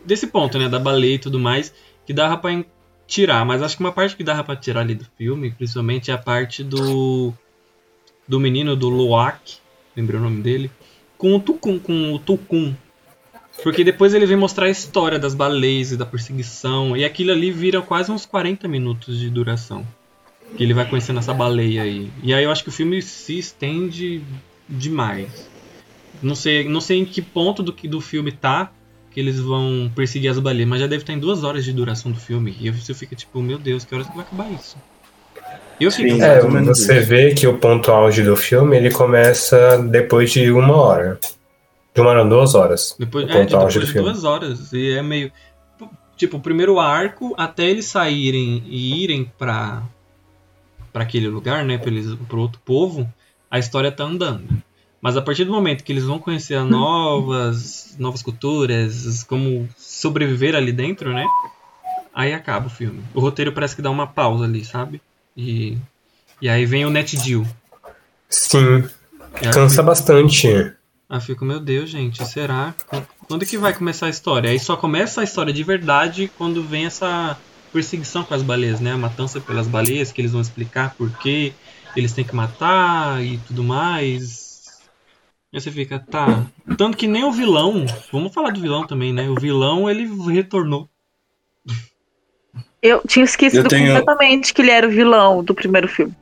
Desse ponto, né? Da baleia e tudo mais, que dava en- tirar. Mas acho que uma parte que dava pra tirar ali do filme, principalmente, é a parte do. Do menino do Loak, lembrei o nome dele, com o Tukun, com o Tukun. Porque depois ele vem mostrar a história das baleias e da perseguição, e aquilo ali vira quase uns 40 minutos de duração. Que ele vai conhecendo essa baleia aí. E aí eu acho que o filme se estende demais. Não sei, não sei em que ponto do, do filme tá que eles vão perseguir as baleias, mas já deve estar em duas horas de duração do filme. E você fica tipo, meu Deus, que horas que vai acabar isso? Eu fico Sim. É, você vê que o ponto auge do filme ele começa depois de uma hora. De uma hora, duas horas. Depois, é, de- auge depois de duas horas. E é meio. Tipo, o primeiro arco, até eles saírem e irem pra, pra aquele lugar, né? Pro outro povo, a história tá andando. Mas a partir do momento que eles vão conhecer novas, novas culturas, como sobreviver ali dentro, né? Aí acaba o filme. O roteiro parece que dá uma pausa ali, sabe? E, e aí vem o Net Deal. Sim, cansa bastante. Aí eu fico, meu Deus, gente, será? Qu- Quando que vai começar a história? Aí só começa a história de verdade quando vem essa perseguição com as baleias, né? A matança pelas baleias, que eles vão explicar por que eles têm que matar e tudo mais. Aí você fica, tá. Tanto que nem o vilão, vamos falar do vilão também, né? O vilão, ele retornou. Eu tinha esquecido Eu tenho- completamente que ele era o vilão do primeiro filme.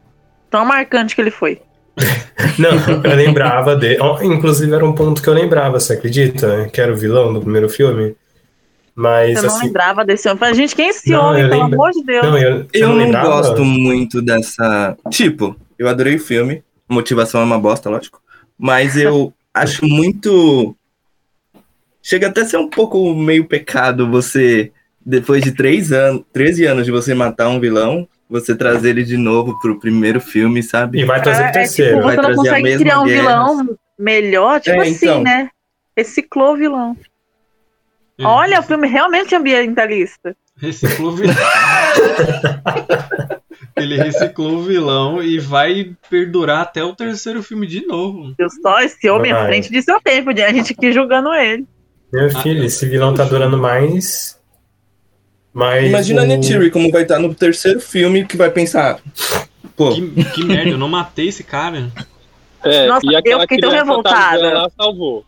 Tão marcante que ele foi. Não, eu lembrava dele. Inclusive era um ponto que eu lembrava, você acredita? Que era o vilão do primeiro filme. Mas Eu não assim. lembrava desse homem. Falei, Gente, quem é esse Não, homem, pelo lembro. amor de Deus? Não, eu, Eu não não gosto muito dessa. Tipo, eu adorei o filme. Motivação é uma bosta, lógico. Mas eu acho muito. Chega até a ser um pouco meio pecado você, depois de três anos, 13 anos de você matar um vilão, você trazer ele de novo pro primeiro filme, E sabe? vai trazer o É, é terceiro. tipo, Vai você não consegue mesma criar um guerra. vilão melhor, tipo É, assim, então. né? Reciclou o vilão. É, Olha, o filme realmente ambientalista. Reciclou o vilão. Ele reciclou o vilão e vai perdurar até o terceiro filme de novo. Eu só esse homem à Vai. frente de seu tempo, a gente aqui julgando ele. Meu Ah, filho, esse vilão tá durando mais. Mas Imagina a o- Neytiri como vai estar no terceiro filme que vai pensar. Pô, Que, que merda, eu não matei esse cara. É, Nossa, e aquela eu fiquei tão criança revoltada. lá salvou.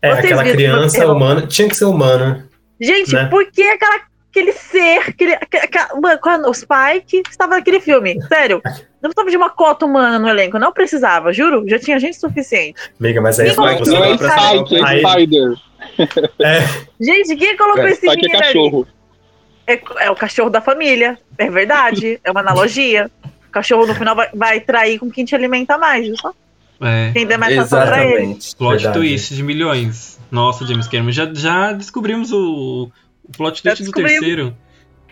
É, Vocês aquela criança humana. Tinha que ser humana. Gente, Né? por que aquela, aquele ser, aquele, aquela- mano, o Spike estava naquele filme? Sério, não precisava de uma cota humana no elenco, não precisava, juro, já tinha gente suficiente. Amiga, mas aí colocou você Não é. Spike, é Aí- Spider. É, Gente, quem colocou É, esse Spike é menino ali? cachorro. É, é o cachorro da família, é verdade, é uma analogia. O cachorro no final vai, vai trair com quem te alimenta mais, viu só? É. Tem demarcação pra ele. Exatamente. Plot Verdade. twist de milhões. Nossa, James Cameron, já, já descobrimos o, o plot twist do terceiro.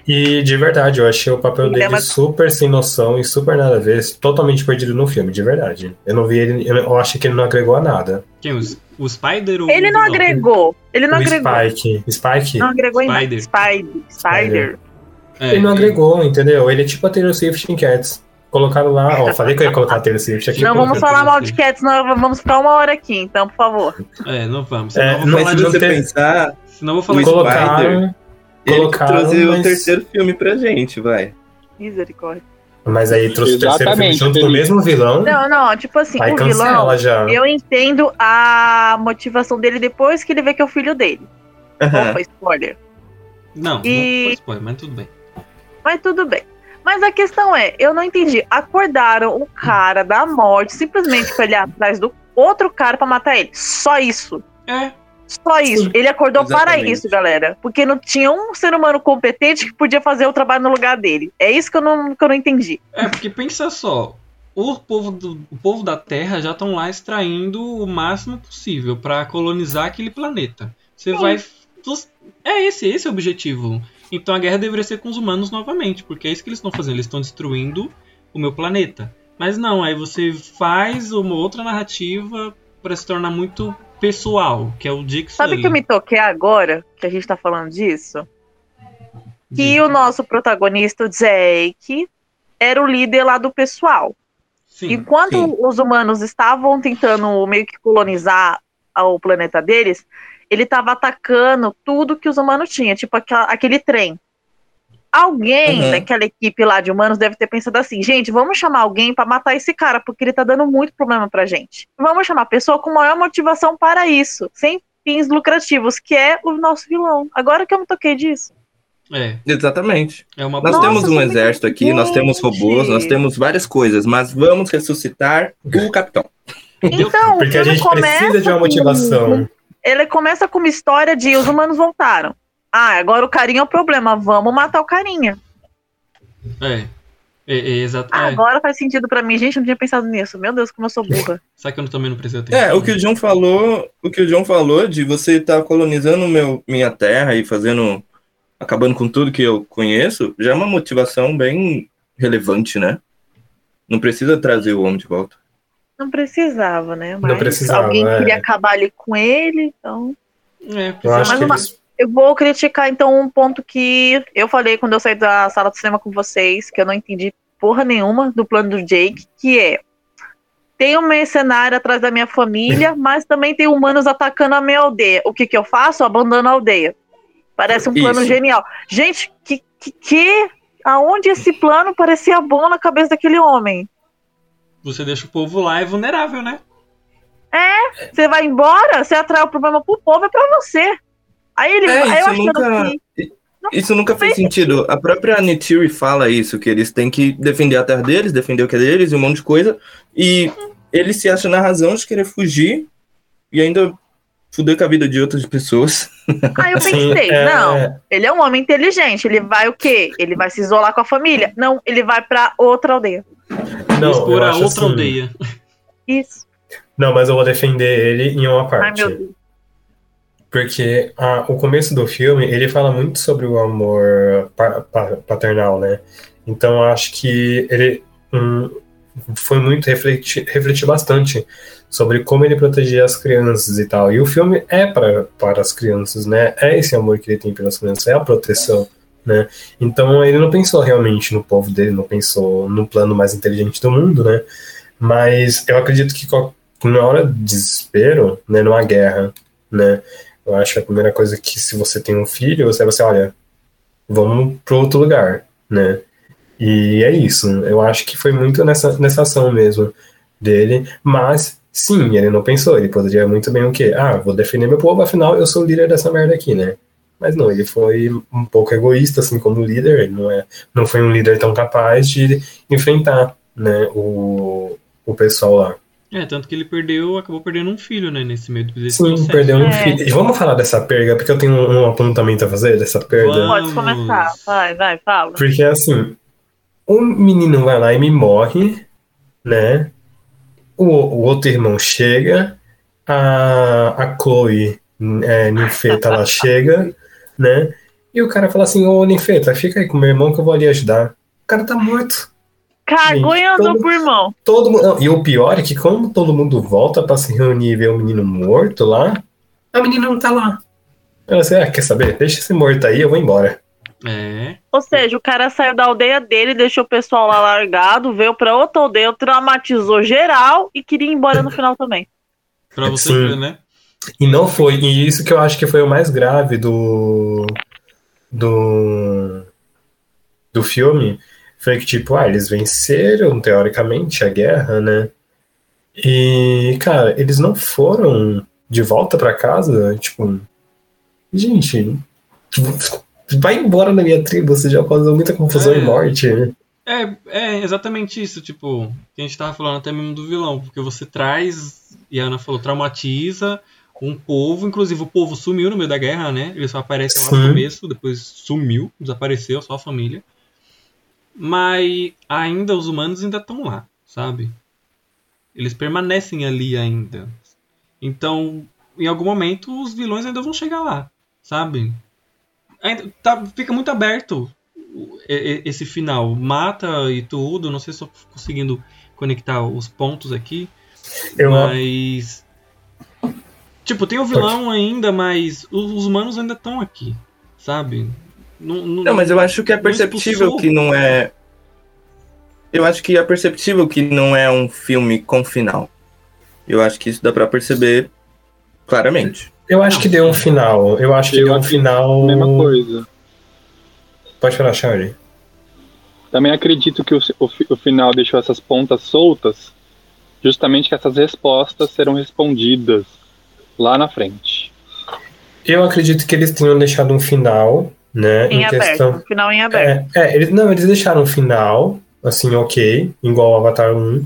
E de verdade, eu achei o papel dele uma- super sem noção e super nada a ver, totalmente perdido no filme, de verdade. Eu não vi ele, eu acho que ele não agregou a nada. Quem? Os, o Spider ou Ele o não agregou. Ele não o agregou. Spike, Spike, Não agregou em nada. Spider. Spider. Spider. É, ele não agregou, entendeu? Ele é tipo a Taylor Swift em Cats. Colocaram lá, ó, falei que eu ia colocar a Taylor Swift aqui. Não vamos falar mal de Cats, não vamos ficar uma hora aqui, então, por favor. É, não vamos. É, não- vou Mas falar se de... não você tem- pensar, Senão eu vou falar o de... Colocaram, Spider, ele colocaram, trouxe o mas- terceiro filme pra gente, vai. Misericórdia. Mas aí trouxe o terceiro filme Exatamente, junto com o mesmo vilão. Não, não, tipo assim, aí o vilão, já. eu entendo a motivação dele depois que ele vê que é o filho dele. Aham. Opa, spoiler. Não, E- não foi spoiler, mas tudo bem. Mas tudo bem. Mas a questão é, eu não entendi. Acordaram o cara da morte simplesmente pra ele ir atrás do outro cara pra matar ele. Só isso. É, Só isso. Ele acordou para Exatamente. isso, galera. Porque não tinha um ser humano competente que podia fazer o trabalho no lugar dele. É isso que eu não, que eu não entendi. é porque pensa só. O povo, do, o povo da Terra já estão lá extraindo o máximo possível pra colonizar aquele planeta. Você Sim. vai. É esse, esse é o objetivo. Então a guerra deveria ser com os humanos novamente, porque é isso que eles estão fazendo. Eles estão destruindo o meu planeta. Mas não, aí você faz uma outra narrativa pra se tornar muito pessoal, que é o Dick Sabe Sully. que eu me toquei agora, que a gente tá falando disso? Que o nosso protagonista, o Jake, era o líder lá do pessoal. Sim. Enquanto sim. os humanos estavam tentando meio que colonizar o planeta deles, ele estava atacando tudo que os humanos tinham, tipo aquela- aquele trem. Alguém Uhum. daquela equipe lá de humanos deve ter pensado assim: gente, vamos chamar alguém para matar esse cara, porque ele tá dando muito problema pra gente. Vamos chamar a pessoa com maior motivação para isso, sem fins lucrativos, que é o nosso vilão. Agora que eu me toquei disso. É, Exatamente. é uma Nós Nossa, temos um exército aqui, nós temos robôs, nós temos várias coisas, mas vamos ressuscitar o capitão. Então, o Porque a gente precisa de uma com- motivação. Ele começa com uma história de os humanos voltaram. Ah, agora o carinha é o problema, vamos matar o carinha. É. É, é, exato. Ah, é. Agora faz sentido pra mim, gente, eu não tinha pensado nisso. Meu Deus, como eu sou burra. Sabe que eu também não prestei atenção. É, o que o John falou, o que o John falou de você estar colonizando meu, minha terra e fazendo, acabando com tudo que eu conheço, já é uma motivação bem relevante, né? Não precisa trazer o homem de volta. Não precisava, né? Mas precisava, alguém é. queria acabar ali com ele, então. É, Eu acho Mas que uma- eles. Eu vou criticar, então, um ponto que eu falei quando eu saí da sala do cinema com vocês, que eu não entendi porra nenhuma do plano do Jake, que é. Tem um mercenário atrás da minha família, mas também tem humanos atacando a minha aldeia. O que que eu faço? Eu abandono a aldeia. Parece um plano Isso. genial. Gente, que, que, que. Aonde esse plano parecia bom na cabeça daquele homem? Você deixa o povo lá, é vulnerável, né? Você vai embora, você atrai o problema pro povo, é pra você. Aí ele É, aí eu isso achando nunca- que. Isso nunca fez sentido. A própria Neytiri fala isso, que eles têm que defender a terra deles, defender o que é deles e um monte de coisa. E ele se acha na razão de querer fugir e ainda fuder com a vida de outras pessoas. Aí eu Assim, pensei, é- não, ele é um homem inteligente, ele vai o quê? Ele vai se isolar com a família? Não, ele vai pra outra aldeia. Não, Expor eu a acho outra assim- aldeia. Isso. Não, mas eu vou defender ele em uma Ai, parte. meu Deus. Porque ah, o começo do filme, ele fala muito sobre o amor pa- pa- paternal, né? Então eu acho que ele hum, foi muito refletir, refletir bastante sobre como ele protegia as crianças e tal. E o filme é para para as crianças, né? É esse amor que ele tem pelas crianças, é a proteção, né? Então ele não pensou realmente no povo dele, não pensou no plano mais inteligente do mundo, né? Mas eu acredito que na hora de desespero, né, numa guerra, né? Eu acho que a primeira coisa que se você tem um filho, você vai assim, olha, vamos para outro lugar, né? E é isso. Eu acho que foi muito nessa, nessa ação mesmo dele, mas sim, ele não pensou, ele poderia muito bem o quê? Ah, vou defender meu povo, afinal eu sou o líder dessa merda aqui, né? Mas não, ele foi um pouco egoísta, assim, como líder, ele não, é, não foi um líder tão capaz de enfrentar, né, o, o pessoal lá. É, tanto que ele perdeu, acabou perdendo um filho, né, nesse meio desse Sim, processo. perdeu um É. filho. E vamos falar dessa perda, porque eu tenho um, um apontamento a fazer dessa perda. Vamos. Pode começar. Vai, vai, fala. Porque assim, o menino vai lá e me morre, né? o, o outro irmão chega, a, a Chloe, é, ninfeta, ela chega, né? E o cara fala assim, ô ninfeta, fica aí com meu irmão que eu vou ali ajudar. O cara tá morto. Cagou e andou pro irmão. Todo mundo, não, e o pior é que como todo mundo volta pra se reunir e ver o menino morto lá, a menina não tá lá. Ela assim, ah, quer saber? Deixa esse morto aí, eu vou embora. É. Ou seja, o cara saiu da aldeia dele, deixou o pessoal lá largado, veio pra outra aldeia, traumatizou geral e queria ir embora no final também. Pra você Sim. ver, né? E não foi, e isso que eu acho que foi o mais grave do do do filme, foi que tipo, ah, eles venceram teoricamente a guerra, né? E cara, eles não foram de volta pra casa, tipo, gente, vai embora da minha tribo, você já causou muita confusão É. e morte, né? É, é exatamente isso, tipo, que a gente tava falando até mesmo do vilão, porque você traz, e a Ana falou, traumatiza um povo, inclusive o povo sumiu no meio da guerra, né? Ele só aparece lá no começo, depois sumiu, desapareceu, só a família. Mas ainda os humanos ainda estão lá, sabe? Eles permanecem ali ainda. Então, em algum momento, os vilões ainda vão chegar lá, sabe? Ainda tá, fica muito aberto esse final. Mata e tudo, não sei se estou conseguindo conectar os pontos aqui, Eu, mas. Tipo, tem o vilão ainda, mas os, os humanos ainda estão aqui, sabe? Não, não- Não, mas eu acho que é perceptível que não é. Eu acho que é perceptível que não é um filme com final. Eu acho que isso dá pra perceber claramente. Eu acho que deu um final. Eu acho que Eu deu um final. Mesma coisa. Pode falar, Charlie. Também acredito que o, o, o final deixou essas pontas soltas, justamente que essas respostas serão respondidas lá na frente. Eu acredito que eles tenham deixado um final, né? Em aberto. questão. Final em aberto. É, é, eles, não, eles deixaram um final, assim, ok, igual ao Avatar 1,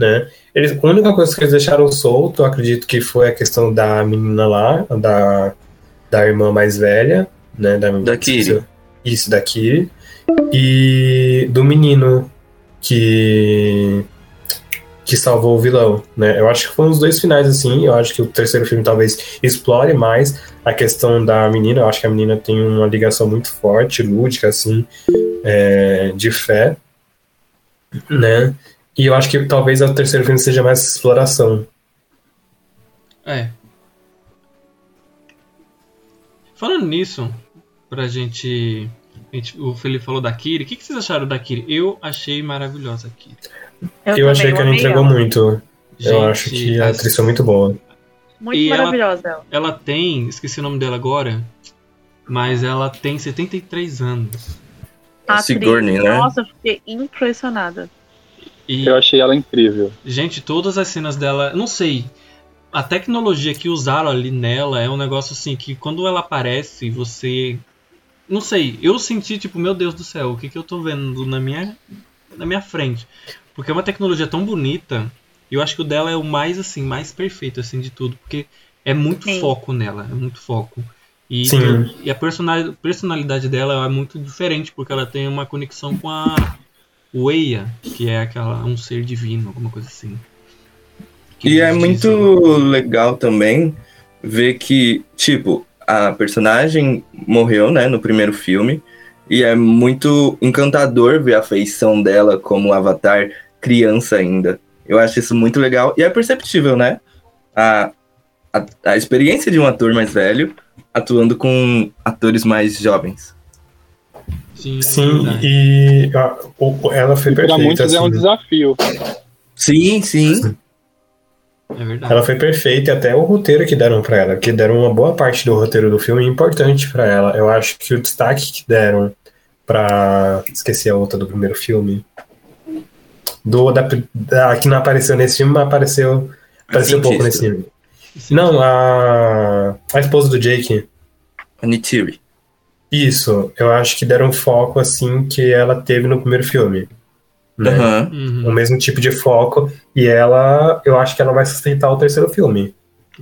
né? Eles, a única coisa que eles deixaram solto, acredito que foi a questão da menina lá, da, da irmã mais velha, né? Da, Da Kiri. Isso, da Kiri. E do menino que que salvou o vilão, né? Eu acho que foram os dois finais assim. Eu acho que o terceiro filme talvez explore mais a questão da menina. Eu acho que a menina tem uma ligação muito forte, lúdica assim, é, de fé, né? E eu acho que talvez o terceiro filme seja mais exploração. É. Falando nisso, pra gente. a gente- o Felipe falou da Kiri. O que, que vocês acharam da Kiri? Eu achei maravilhosa a Kiri. Eu, também achei que ela entregou ela. muito. eu Gente, acho que a atriz foi muito boa. Muito E ela- maravilhosa ela. Ela tem. Esqueci o nome dela agora. Mas ela tem 73 anos. A A Sigourney, atriz, né? Nossa, eu fiquei impressionada. E, Eu achei ela incrível. gente, todas as cenas dela. Não sei. A tecnologia que usaram ali nela é um negócio assim que quando ela aparece, você. Não sei, eu senti tipo, meu Deus do céu, o que, que eu tô vendo na minha, na minha frente? Porque é uma tecnologia tão bonita, e eu acho que o dela é o mais assim, mais perfeito assim de tudo, porque é muito Sim. foco nela, é muito foco. E, Sim. e a personalidade, personalidade dela é muito diferente, porque ela tem uma conexão com a Weia, que é aquela um ser divino, alguma coisa assim. E é muito dizem. legal também ver que, tipo, a personagem morreu, né, no primeiro filme. E é muito encantador ver a feição dela como Avatar criança ainda. Eu acho isso muito legal. E é perceptível, né? A, a, a experiência de um ator mais velho atuando com atores mais jovens. Sim, Sim, verdade. e a- o- ela foi E para perfeita. muitos é um assim. desafio. Sim, sim. é verdade. Ela foi perfeita e até o roteiro que deram pra ela, que deram uma boa parte do roteiro do filme importante pra ela. Eu acho que o destaque que deram pra. Esqueci a outra do primeiro filme. Do, da, da- que não apareceu nesse filme, mas apareceu, apareceu um pouco nesse filme. Não, a, a esposa do Jake. A Nitiri. Isso, eu acho que deram foco assim que ela teve no primeiro filme. Né? Uhum, O mesmo tipo de foco. E ela, eu acho que ela vai sustentar o terceiro filme.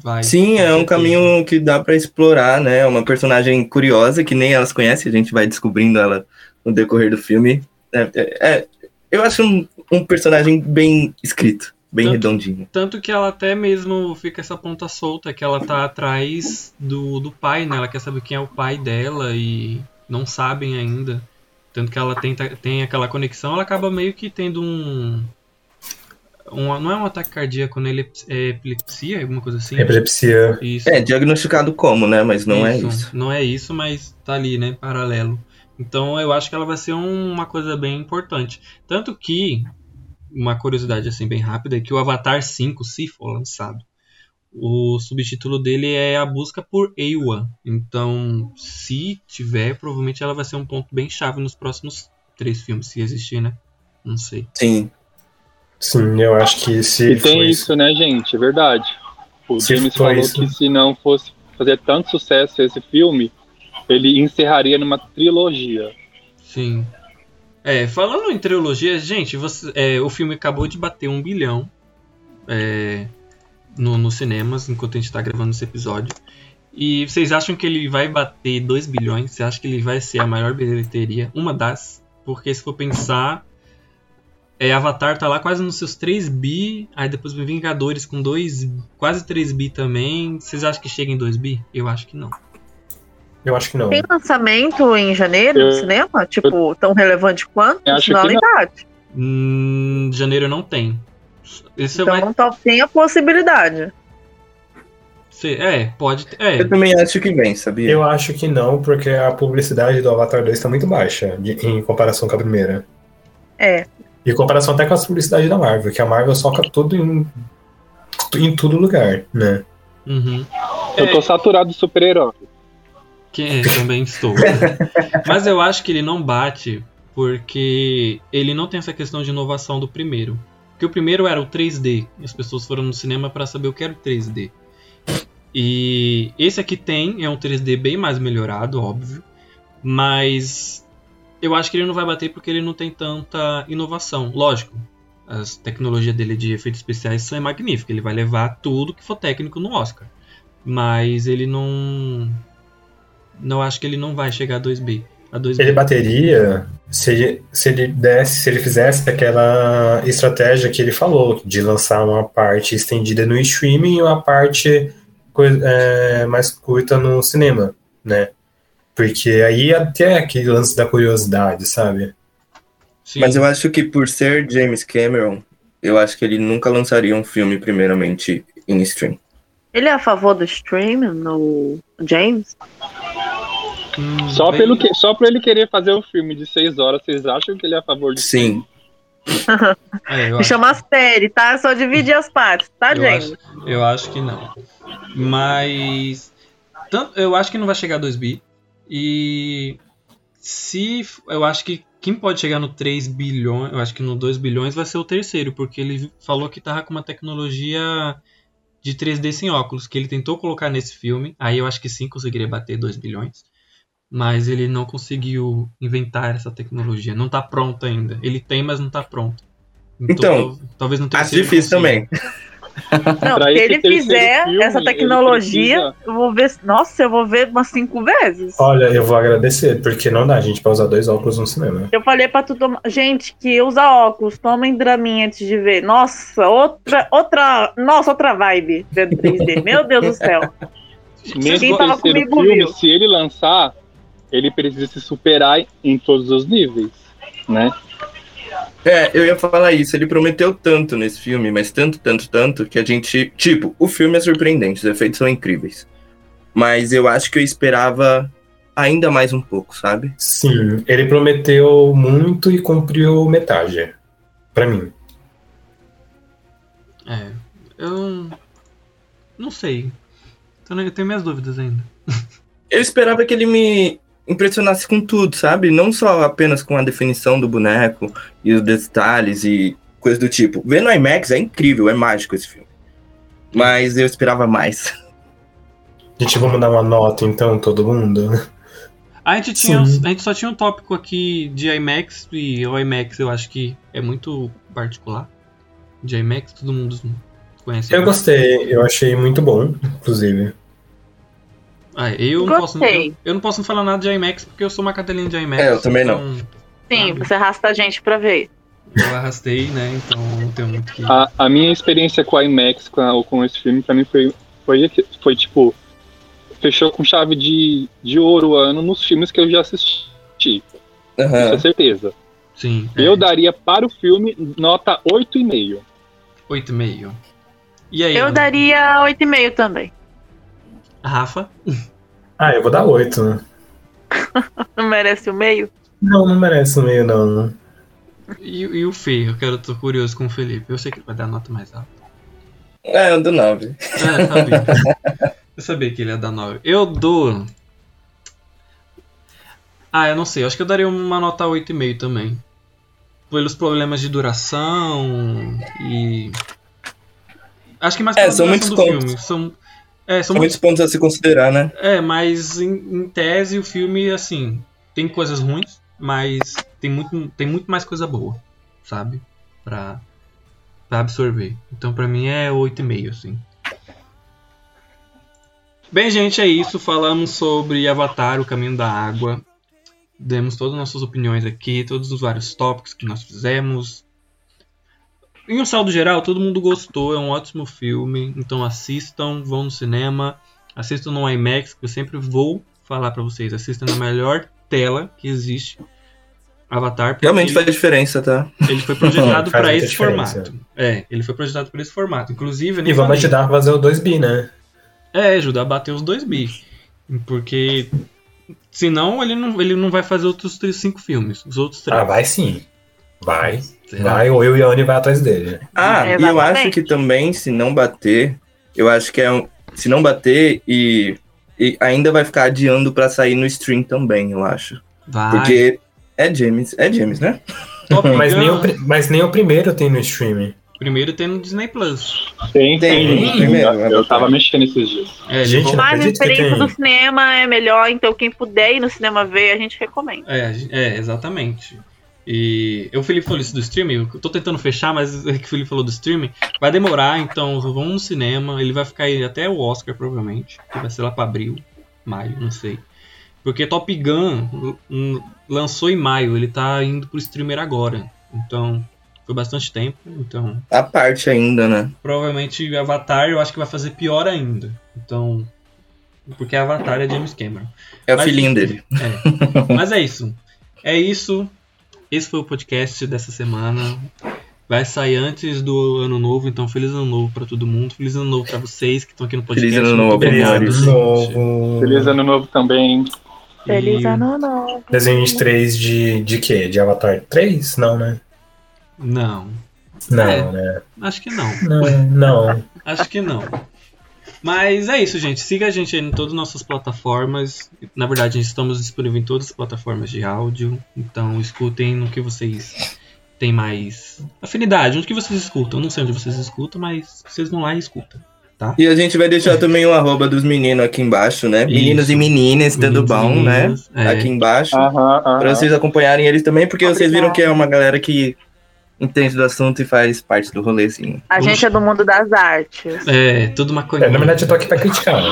vai, Sim, é um caminho que dá pra explorar, né? Uma personagem curiosa que nem elas conhecem, a gente vai descobrindo ela no decorrer do filme. É, é- é- eu acho um, um personagem bem escrito. Bem Tanto- redondinho. Tanto que ela até mesmo fica essa ponta solta, que ela tá atrás do, do pai, né? Ela quer saber quem é o pai dela e não sabem ainda. Tanto que ela tenta, tem aquela conexão, ela acaba meio que tendo um. um não é um ataque cardíaco, né? É epilepsia, alguma coisa assim? Epilepsia. Isso. É, diagnosticado como, né? Mas não é isso. Não é isso, mas tá ali, né? Paralelo. Então eu acho que ela vai ser um- uma coisa bem importante. Tanto que, uma curiosidade assim bem rápida, é que o Avatar 5, se for lançado, o subtítulo dele é a busca por Ewa. Então, se tiver, provavelmente ela vai ser um ponto bem chave nos próximos três filmes, se existir, né? Não sei. Sim. Sim, eu acho que se E tem for isso, né, gente? É verdade. O Se James falou isso- que se não fosse fazer tanto sucesso esse filme, ele encerraria numa trilogia. Sim. É, falando em trilogia, gente, você- é, o filme acabou de bater um bilhão é, no, nos cinemas, enquanto a gente tá gravando esse episódio. E vocês acham que ele vai bater 2 bilhões? Você acha que ele vai ser a maior bilheteria? Uma das. Porque se for pensar, é, Avatar tá lá quase nos seus 3 bi, aí depois vem Vingadores com 2, quase 3 bi também. Vocês acham que chega em 2 bi? Eu acho que não. Eu acho que não. Tem lançamento em janeiro no cinema? Tipo, tão relevante quanto? Não. bate. Hum, janeiro não tem. Esse vai Então tá- tem a possibilidade. É, pode ter. É, Eu também acho que vem, sabia? Eu acho que não, porque a publicidade do Avatar 2 tá muito baixa de- em comparação com a primeira. É. E em comparação até com a publicidade da Marvel, que a Marvel soca tudo em, em todo lugar, né? uhum. Eu tô saturado de super-herói. Que eu também estou. Mas eu acho que ele não bate porque ele não tem essa questão de inovação do primeiro. Porque o primeiro era o 3D. e As pessoas foram no cinema para saber o que era o 3D. E esse aqui tem, é um 3D bem mais melhorado, óbvio. Mas eu acho que ele não vai bater porque ele não tem tanta inovação. Lógico, as tecnologias dele de efeitos especiais são magníficas. Ele vai levar tudo que for técnico no Oscar. Mas ele não. Não acho que ele não vai chegar a 2B. A 2B. Ele bateria se ele, se ele desse, se ele fizesse aquela estratégia que ele falou, de lançar uma parte estendida no streaming e uma parte é, mais curta no cinema, né? Porque aí até aquele lance da curiosidade, sabe? Sim. Mas eu acho que por ser James Cameron, eu acho que ele nunca lançaria um filme primeiramente em stream. Ele é a favor do streaming no James? Hum, Só, bem- pelo que, só pra ele querer fazer o filme de seis horas, vocês acham que ele é a favor de Sim. É, Me acho- chama série, tá? Só dividir as partes, tá, Eu James? acho, eu acho que não. Mas. Tanto, eu acho que não vai chegar a 2 bi. E. Se. Eu acho que quem pode chegar no 3 bilhões. Eu acho que no 2 bilhões vai ser o terceiro. Porque ele falou que tava com uma tecnologia de 3D sem óculos. Que ele tentou colocar nesse filme. Aí eu acho que sim conseguiria bater 2 bilhões. Mas ele não conseguiu inventar essa tecnologia. Não tá pronto ainda. Ele tem, mas não tá pronto. Então, talvez não tenha Acho difícil também. Não, se ele fizer filme, essa tecnologia, precisa- eu vou ver. Nossa, eu vou ver umas cinco vezes. Olha, eu vou agradecer, porque não dá, gente, pra usar dois óculos no cinema. Eu falei pra tu tomar. Gente, que usa óculos, tomem draminha antes de ver. Nossa, outra, outra. Nossa, outra vibe vendo 3D. Meu Deus do céu. Mesmo Quem tava comigo filme, viu. se ele lançar, ele precisa se superar em todos os níveis, né? É, eu ia falar isso. Ele prometeu tanto nesse filme, mas tanto, tanto, tanto, que a gente. Tipo, o filme é surpreendente, os efeitos são incríveis. Mas eu acho que eu esperava ainda mais um pouco, sabe? Sim, ele prometeu muito e cumpriu metade. Pra mim. É, eu não sei. Eu tenho minhas dúvidas ainda. Eu esperava que ele me impressionasse com tudo, sabe? Não só apenas com a definição do boneco e os detalhes e coisas do tipo. Ver no IMAX é incrível, é mágico esse filme. Mas eu esperava mais. Gente, vamos dar uma nota então, todo mundo? A gente, tinha, Sim. a gente só tinha um tópico aqui de IMAX e o IMAX eu acho que é muito particular. De IMAX, todo mundo conhece. Eu gostei, eu achei muito bom, inclusive. Ah, eu, não posso, eu, eu não posso falar nada de IMAX porque eu sou uma cadelinha de IMAX. É, eu também não. então- Sim, Sabe? você arrasta a gente pra ver. Eu arrastei, né? Então não tenho muito que. A, a minha experiência com a IMAX, com, a- com esse filme, pra mim foi, foi, foi tipo. Fechou com chave de, de ouro o ano nos filmes que eu já assisti. Isso Aham. é certeza. Sim. é. Eu daria para o filme nota 8,5. 8,5. E aí? Eu Ana? daria 8,5 também. Rafa? Ah, eu vou dar oito, né? Não merece o meio? Não, não merece o meio, não. E, e o Fê? Eu quero, tô curioso com o Felipe. Eu sei que ele vai dar nota mais alta. É, eu dou 9. É, sabia. eu sabia que ele ia dar 9. Eu dou. Ah, eu não sei. Eu acho que eu daria uma nota 8,5 também. Pelos problemas de duração e. Acho que mais É, pela são duração muitos do pontos. filme. São, é, são São muitos pontos a se considerar, né? É, mas em, em tese o filme, assim, tem coisas ruins, mas tem muito, tem muito mais coisa boa, sabe? Pra, pra absorver. Então pra mim é 8,5, assim. Bem, gente, é isso. Falamos sobre Avatar, o Caminho da Água. Demos todas as nossas opiniões aqui, todos os vários tópicos que nós fizemos. Em um saldo geral, todo mundo gostou, é um ótimo filme. Então assistam, vão no cinema. Assistam no IMAX, que eu sempre vou falar pra vocês. Assistam na melhor tela que existe. Avatar. Realmente faz diferença, tá? ele foi projetado muita esse diferença. formato. É, ele foi projetado pra esse formato. Inclusive, E vamos ajudar a fazer o 2B, né? É, ajudar a bater os dois bi. Porque senão ele não, ele não vai fazer outros três, cinco filmes. Os outros três. Ah, vai sim. Vai. Vai, ou eu e a Anne vai atrás dele. Ah, É, e eu acho que também, se não bater, eu acho que é um. Se não bater e, e ainda vai ficar adiando pra sair no stream também, eu acho. Vai. Porque é James, é James, né? Mas nem, o, mas nem o primeiro tem no streaming. primeiro tem no Disney Plus. Tem, Tem, tem. primeiro, eu é tava mexendo esses dias. É, Gente, Mas a experiência do cinema é melhor, então quem puder ir no cinema ver, a gente recomenda. é, é, exatamente. E o Felipe falou isso do streaming, eu tô tentando fechar, mas é que o Felipe falou do streaming. Vai demorar, então vamos no cinema. Ele vai ficar aí até o Oscar, provavelmente. Que vai ser lá pra abril, maio, não sei. Porque Top Gun hum, lançou em maio, ele tá indo pro streamer agora. Então, foi bastante tempo. Então, A parte ainda, né? provavelmente Avatar eu acho que vai fazer pior ainda. Então, porque Avatar é James Cameron. É o Mas- filhinho dele. É. Mas é isso. É isso. Esse foi o podcast dessa semana. Vai sair antes do ano novo, então feliz ano novo pra todo mundo. Feliz ano novo pra vocês que estão aqui no podcast. Feliz ano novo, obrigado, amores. gente. Novo. Feliz ano novo também. Feliz E- ano novo. Desenho 23 de, de quê? De Avatar 3? Não, né? Não, Não, É. né? acho que não. Não, não. Acho que não. Mas é isso, gente. Siga a gente aí em todas as nossas plataformas. Na verdade, estamos disponíveis em todas as plataformas de áudio. Então escutem no que vocês têm mais afinidade. Onde que vocês escutam? Eu não sei onde vocês escutam, mas vocês vão lá e escutam. E a gente vai deixar também o arroba dos meninos aqui embaixo, né? Meninos Isso. e meninas, tudo Meninos e bom, meninas, né? é. Aqui embaixo. Aham, aham. Pra vocês acompanharem eles também, porque vocês viram que é uma galera que entende do assunto e faz parte do rolezinho. A Vamos- gente é do mundo das artes. É, tudo maconha. É, na verdade, eu tô aqui pra criticar. né?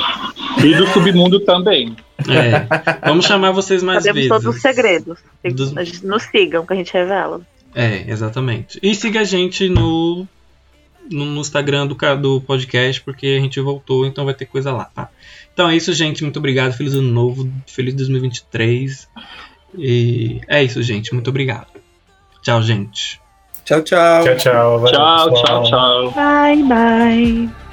E do submundo também. É. Vamos chamar vocês mais Sabemos vezes. todos os segredos. Dos- Nos sigam, que a gente revela. É, exatamente. E siga a gente no, no, Instagram do, ca- do podcast, porque a gente voltou, então vai ter coisa lá, tá? Então é isso, gente. Muito obrigado. Feliz ano novo. Feliz 2023. E é isso, gente. Muito obrigado. Tchau, gente. Tchau, tchau. Tchau, tchau. valeu, Tchau, pessoal. tchau, tchau. Bye, bye.